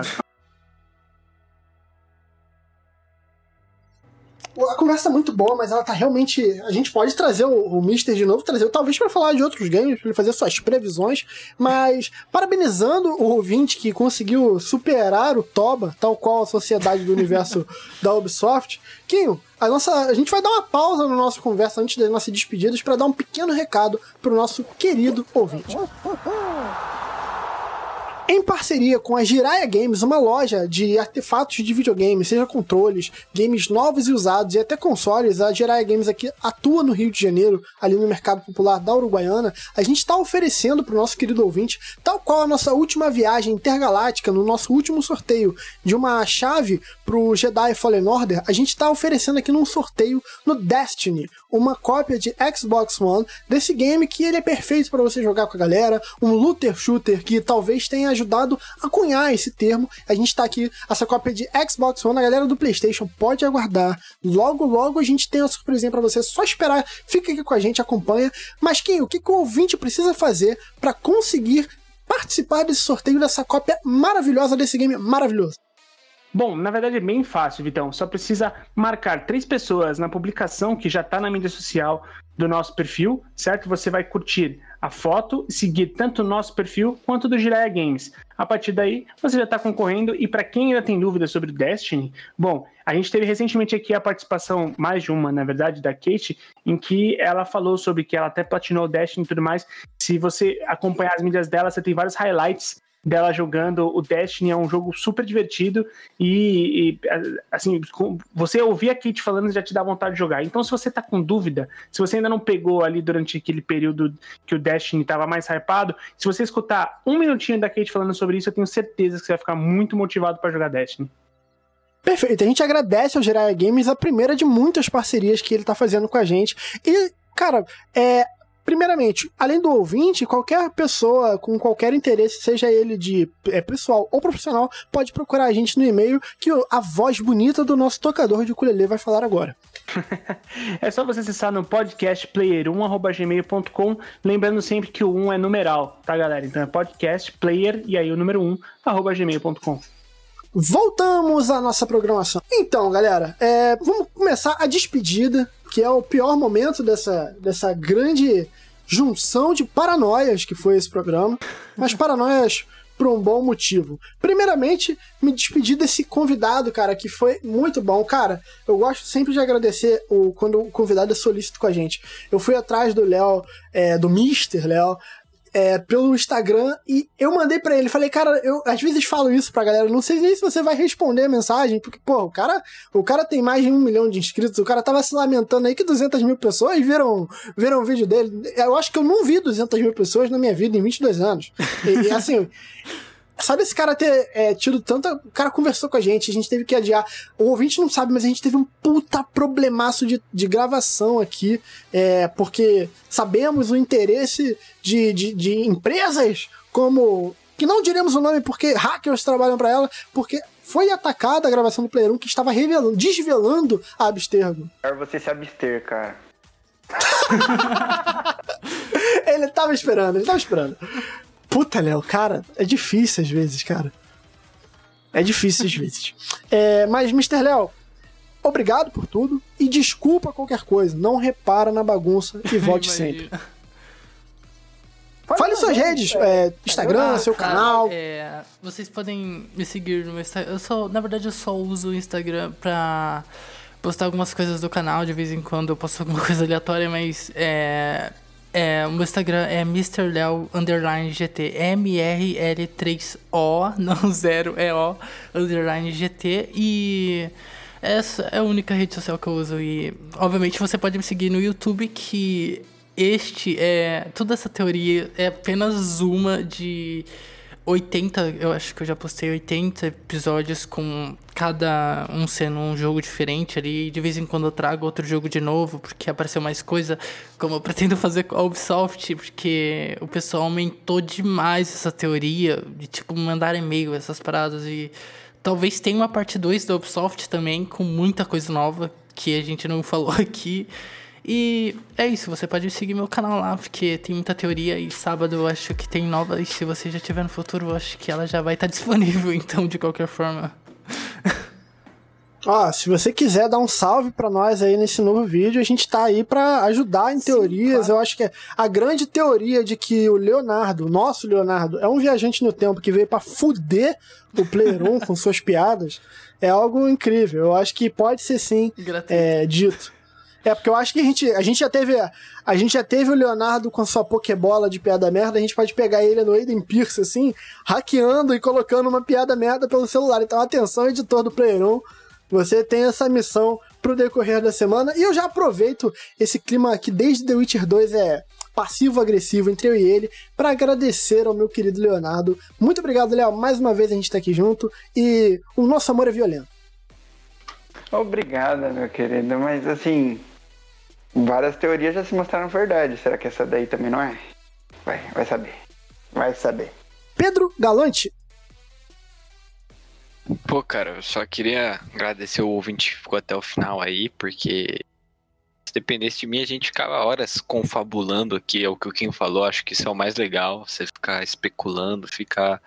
A conversa tá muito boa, mas ela tá realmente. A gente pode trazer o, o Mister de novo, trazer talvez pra falar de outros games, pra ele fazer suas previsões. Mas, parabenizando o ouvinte que conseguiu superar o Toba, tal qual a sociedade do universo *laughs* da Ubisoft. Kinho, a, nossa, a gente vai dar uma pausa na nossa conversa antes das nossas despedidas para dar um pequeno recado pro nosso querido ouvinte. *laughs* Em parceria com a Jiraiya Games, uma loja de artefatos de videogame, seja controles, games novos e usados e até consoles, a Jiraiya Games aqui atua no Rio de Janeiro, ali no mercado popular da Uruguaiana. A gente está oferecendo para o nosso querido ouvinte, tal qual a nossa última viagem intergaláctica, no nosso último sorteio de uma chave pro Jedi Fallen Order, a gente está oferecendo aqui num sorteio no Destiny, uma cópia de Xbox One desse game que ele é perfeito para você jogar com a galera, um looter shooter que talvez tenha ajudado a cunhar esse termo. A gente tá aqui, essa cópia de Xbox One, a galera do PlayStation pode aguardar. Logo, logo a gente tem uma surpresinha para você, só esperar. Fica aqui com a gente, acompanha. Mas quem, o que, que o ouvinte precisa fazer para conseguir participar desse sorteio dessa cópia maravilhosa desse game maravilhoso? Bom, na verdade é bem fácil, Vitão. Só precisa marcar três pessoas na publicação que já tá na mídia social do nosso perfil, certo? Você vai curtir a foto e seguir tanto o nosso perfil quanto do Jiraiya Games. A partir daí, você já está concorrendo. E para quem ainda tem dúvidas sobre Destiny, bom, a gente teve recentemente aqui a participação, mais de uma, na verdade, da Kate, em que ela falou sobre que ela até platinou o Destiny e tudo mais. Se você acompanhar as mídias dela, você tem vários highlights dela jogando o Destiny, é um jogo super divertido e, e, assim, você ouvir a Kate falando já te dá vontade de jogar. Então, se você tá com dúvida, se você ainda não pegou ali durante aquele período que o Destiny tava mais hypado, se você escutar um minutinho da Kate falando sobre isso, eu tenho certeza que você vai ficar muito motivado para jogar Destiny. Perfeito. A gente agradece ao Jiraiya Games a primeira de muitas parcerias que ele tá fazendo com a gente. E, cara, é. Primeiramente, além do ouvinte, qualquer pessoa com qualquer interesse, seja ele de é, pessoal ou profissional, pode procurar a gente no e-mail que a voz bonita do nosso tocador de ukulele vai falar agora. *laughs* É só você acessar no podcastplayer1.gmail.com, lembrando sempre que o 1 é numeral, tá, galera? Então é podcastplayer e aí o número 1, arroba gmail.com. Voltamos à nossa programação. Então, galera, é, vamos começar a despedida, que é o pior momento dessa, dessa grande junção de paranoias que foi esse programa. Mas paranoias por um bom motivo. Primeiramente, me despedir desse convidado, cara, que foi muito bom. Cara, eu gosto sempre de agradecer o, quando o convidado é solícito com a gente. Eu fui atrás do Léo, é, do Mr. Léo, é, pelo Instagram e eu mandei pra ele, falei, cara, eu às vezes falo isso pra galera, não sei nem se você vai responder a mensagem, porque, pô, o cara, o cara tem mais de um milhão de inscritos, o cara tava se lamentando aí que 200 mil pessoas viram, viram o vídeo dele. Eu acho que eu não vi 200 mil pessoas na minha vida em 22 anos. E assim. Sabe esse cara ter é, tido tanta. O cara conversou com a gente, a gente teve que adiar. O ouvinte não sabe, mas a gente teve um puta problemaço de, de gravação aqui, é, porque sabemos o interesse de, de, de empresas como. Que não diremos o nome porque hackers trabalham para ela, porque foi atacada a gravação do Player 1 que estava revelando, desvelando a Abstergo. Melhor você se abster, cara. *laughs* ele tava esperando, ele tava esperando. Puta, Léo, cara, é difícil às vezes, cara. É difícil às *laughs* vezes. É, mas, Mr. Léo, obrigado por tudo e desculpa qualquer coisa. Não repara na bagunça e *laughs* volte sempre. Fale suas redes, é, Instagram, Ah, seu cara, canal. é, vocês podem me seguir no meu Instagram. Eu só, na verdade, eu só uso o Instagram pra postar algumas coisas do canal. De vez em quando eu posto alguma *laughs* coisa aleatória, mas é, é, o meu Instagram é MrLeo underline GT. M-R-L-3-O, *laughs* não zero, é O, underline GT. E essa é a única rede social que eu uso. E, obviamente, você pode me seguir no YouTube, que este é. Toda essa teoria é apenas uma de 80. Eu acho que eu já postei 80 episódios com cada um sendo um jogo diferente ali. De vez em quando eu trago outro jogo de novo, porque apareceu mais coisa, como eu pretendo fazer com a Ubisoft, porque o pessoal aumentou demais essa teoria de tipo mandar e-mail, essas paradas. E talvez tenha uma parte 2 da Ubisoft também, com muita coisa nova que a gente não *laughs* falou aqui. E é isso, você pode seguir meu canal lá, porque tem muita teoria e sábado eu acho que tem nova. E se você já tiver no futuro, eu acho que ela já vai estar *laughs* disponível, então, de qualquer forma. Ó, se você quiser dar um salve pra nós aí nesse novo vídeo, a gente tá aí pra ajudar em teorias. Eu acho que é a grande teoria de que o Leonardo, o nosso Leonardo, é um viajante no tempo que veio pra fuder o Player 1 com suas piadas, é algo incrível. Eu acho que pode ser sim é, dito. É, porque eu acho que a gente, a gente já teve. A gente já teve o Leonardo com sua Pokébola de piada merda, a gente pode pegar ele no Aiden Pierce, assim, hackeando e colocando uma piada merda pelo celular. Então, atenção, editor do Player 1, você tem essa missão pro decorrer da semana. E eu já aproveito esse clima que desde The Witcher 2 é passivo-agressivo entre eu e ele, para agradecer ao meu querido Leonardo. Muito obrigado, Léo. Mais uma vez a gente tá aqui junto e o nosso amor é violento. Obrigada, meu querido. Mas assim, várias teorias já se mostraram verdade. Será que essa daí também não é? Vai, vai saber. Vai saber. Pedro Galante, Pô, cara, eu só queria agradecer o ouvinte que ficou até o final aí, porque se dependesse de mim, a gente ficava horas confabulando aqui, é o que o Kim falou, acho que isso é o mais legal, você ficar especulando, ficar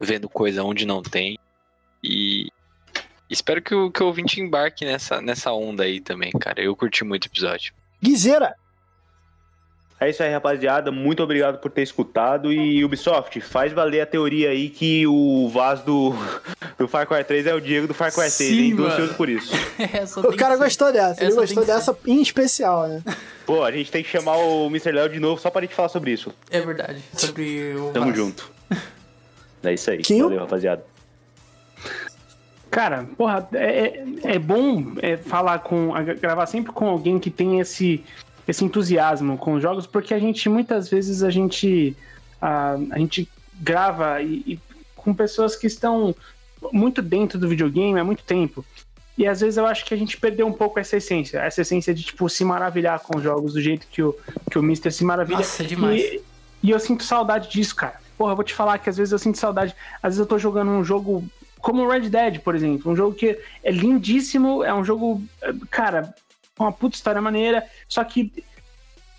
vendo coisa onde não tem. E espero que o, que o ouvinte embarque nessa, nessa onda aí também, cara. Eu curti muito o episódio. Guizeira, É isso aí, rapaziada. Muito obrigado por ter escutado. E Ubisoft, faz valer a teoria aí que o Vaz do, *laughs* do Far Cry 3 é o Diego do Far Cry 6, Sim, hein? Tô ansioso por isso. *laughs* Essa o cara gostou dessa, ele Essa gostou tem que dessa em especial, né? Pô, a gente tem que chamar o Mr. Léo de novo só pra gente falar sobre isso. É verdade. Sobre o. Tamo Vaz. junto. *laughs* É isso aí. Valeu, rapaziada. Cara, porra, é, é- é bom é, falar com. gravar sempre com alguém que tem esse, esse entusiasmo com os jogos, porque a gente, muitas vezes, a gente. A, a gente grava e, e com pessoas que estão muito dentro do videogame há muito tempo. E às vezes eu acho que a gente perdeu um pouco essa essência. Essa essência de, tipo, se maravilhar com os jogos do jeito que o, que o Mister se maravilha. Nossa, é demais. E, e eu sinto saudade disso, cara. Porra, eu vou te falar que às vezes eu sinto saudade. Às vezes eu tô jogando um jogo como Red Dead, por exemplo. Um jogo que é lindíssimo, é um jogo, eh, cara, uma puta história maneira. Só que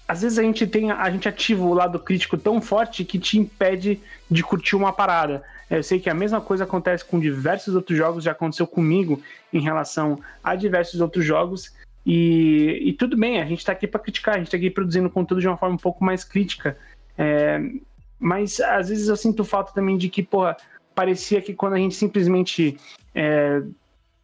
às vezes a gente tem, a gente ativa o lado crítico tão forte que te impede de curtir uma parada. Eu sei que a mesma coisa acontece com diversos outros jogos, já aconteceu comigo em relação a diversos outros jogos. E, e tudo bem, a gente tá aqui para criticar, a gente tá aqui produzindo conteúdo de uma forma um pouco mais crítica. É, mas às vezes eu sinto falta também de que, porra, parecia que quando a gente simplesmente é,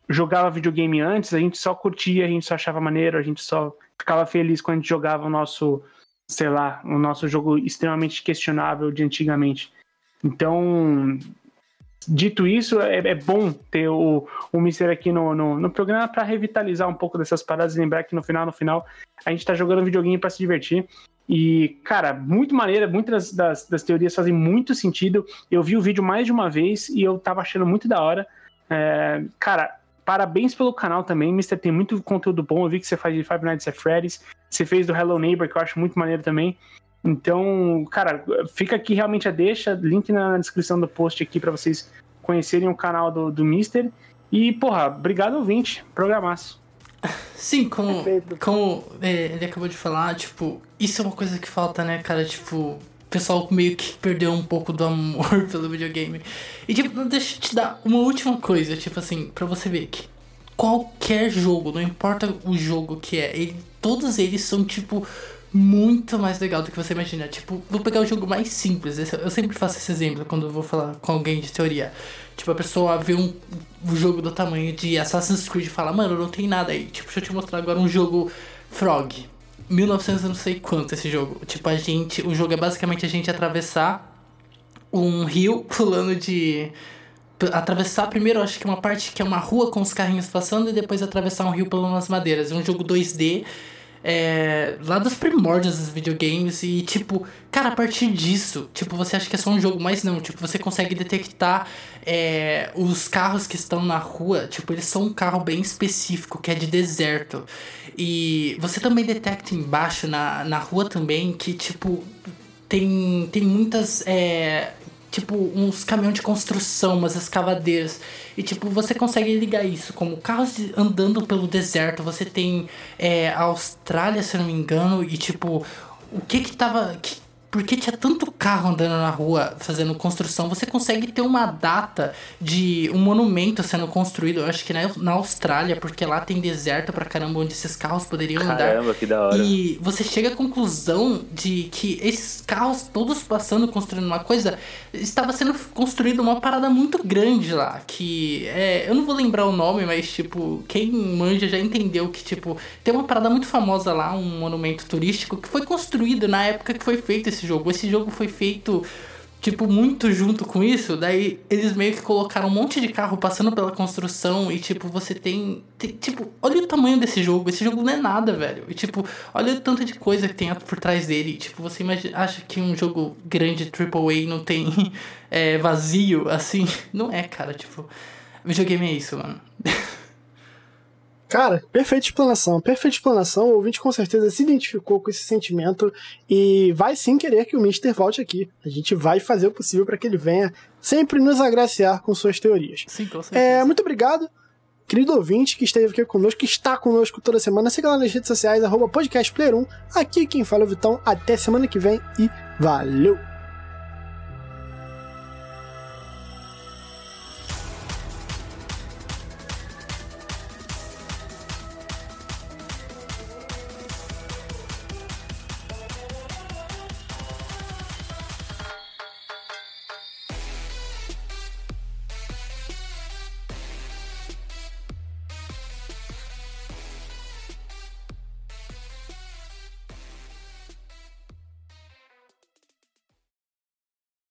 jogava videogame antes, a gente só curtia, a gente só achava maneiro, a gente só ficava feliz quando a gente jogava o nosso, sei lá, o nosso jogo extremamente questionável de antigamente. Então, dito isso, é, é bom ter o, o Mister aqui no, no, no programa para revitalizar um pouco dessas paradas e lembrar que no final, no final, a gente tá jogando videogame para se divertir. E, cara, muito maneira, muitas das, das teorias fazem muito sentido. Eu vi o vídeo mais de uma vez e eu tava achando muito da hora. É, cara, parabéns pelo canal também, Mister. Tem muito conteúdo bom. Eu vi que você faz de Five Nights at Freddy's. Você fez do Hello Neighbor, que eu acho muito maneiro também. Então, cara, fica aqui realmente a deixa. Link na descrição do post aqui para vocês conhecerem o canal do, do Mister. E, porra, obrigado, ouvinte. Programaço. Sim, como, como é, ele acabou de falar, tipo, isso é uma coisa que falta, né, cara? Tipo, o pessoal meio que perdeu um pouco do amor *laughs* pelo videogame. E, tipo, deixa eu te dar uma última coisa, tipo assim, pra você ver que qualquer jogo, não importa o jogo que é, ele, todos eles são tipo muito mais legal do que você imagina. Tipo, vou pegar o jogo mais simples. Eu sempre faço esse exemplo quando eu vou falar com alguém de teoria. Tipo, a pessoa vê um, um jogo do tamanho de Assassin's Creed e fala, mano, não tem nada aí. Tipo, deixa eu te mostrar agora um jogo Frog. 1900 não sei quanto esse jogo. Tipo, a gente. O jogo é basicamente a gente atravessar um rio *laughs* pulando de. Atravessar primeiro, acho que uma parte que é uma rua com os carrinhos passando e depois atravessar um rio pulando nas madeiras. É um jogo 2D é, lá dos primórdios dos videogames e tipo, cara, a partir disso, tipo, você acha que é só um jogo, mas não, tipo, você consegue detectar é, os carros que estão na rua, tipo, eles são um carro bem específico, que é de deserto. E você também detecta embaixo na, na rua também que, tipo, tem, tem muitas é, tipo, uns caminhões de construção, umas escavadeiras. E, tipo, você consegue ligar isso como carros andando pelo deserto. Você tem é, a Austrália, se não me engano, e, tipo, o que que tava. Que, porque tinha tanto carro andando na rua fazendo construção, você consegue ter uma data de um monumento sendo construído, eu acho que na, na Austrália, porque lá tem deserto pra caramba onde esses carros poderiam Caramba, andar. Caramba, que da hora. E você chega à conclusão de que esses carros todos passando, construindo uma coisa, estava sendo construída uma parada muito grande lá, que é, eu não vou lembrar o nome, mas tipo, quem manja já entendeu que tipo, tem uma parada muito famosa lá, um monumento turístico que foi construído na época que foi feito esse esse jogo. Esse jogo foi feito, tipo, muito junto com isso. Daí eles meio que colocaram um monte de carro passando pela construção. E, tipo, você tem. tem tipo, olha o tamanho desse jogo. Esse jogo não é nada, velho. E, tipo, olha o tanto de coisa que tem por trás dele. Tipo, você imagina, acha que um jogo grande AAA não tem *laughs* é, vazio assim? Não é, cara. Tipo, videogame é isso, mano. *laughs* Cara, perfeita explanação, perfeita explanação. O ouvinte com certeza se identificou com esse sentimento e vai sim querer que o Mister volte aqui. A gente vai fazer o possível para que ele venha sempre nos agraciar com suas teorias. Sim, com certeza. É, muito obrigado, querido ouvinte que esteve aqui conosco, que está conosco toda semana. Siga lá nas redes sociais, arroba podcastplayer1. Aqui quem fala é o Vitão. Até semana que vem e valeu!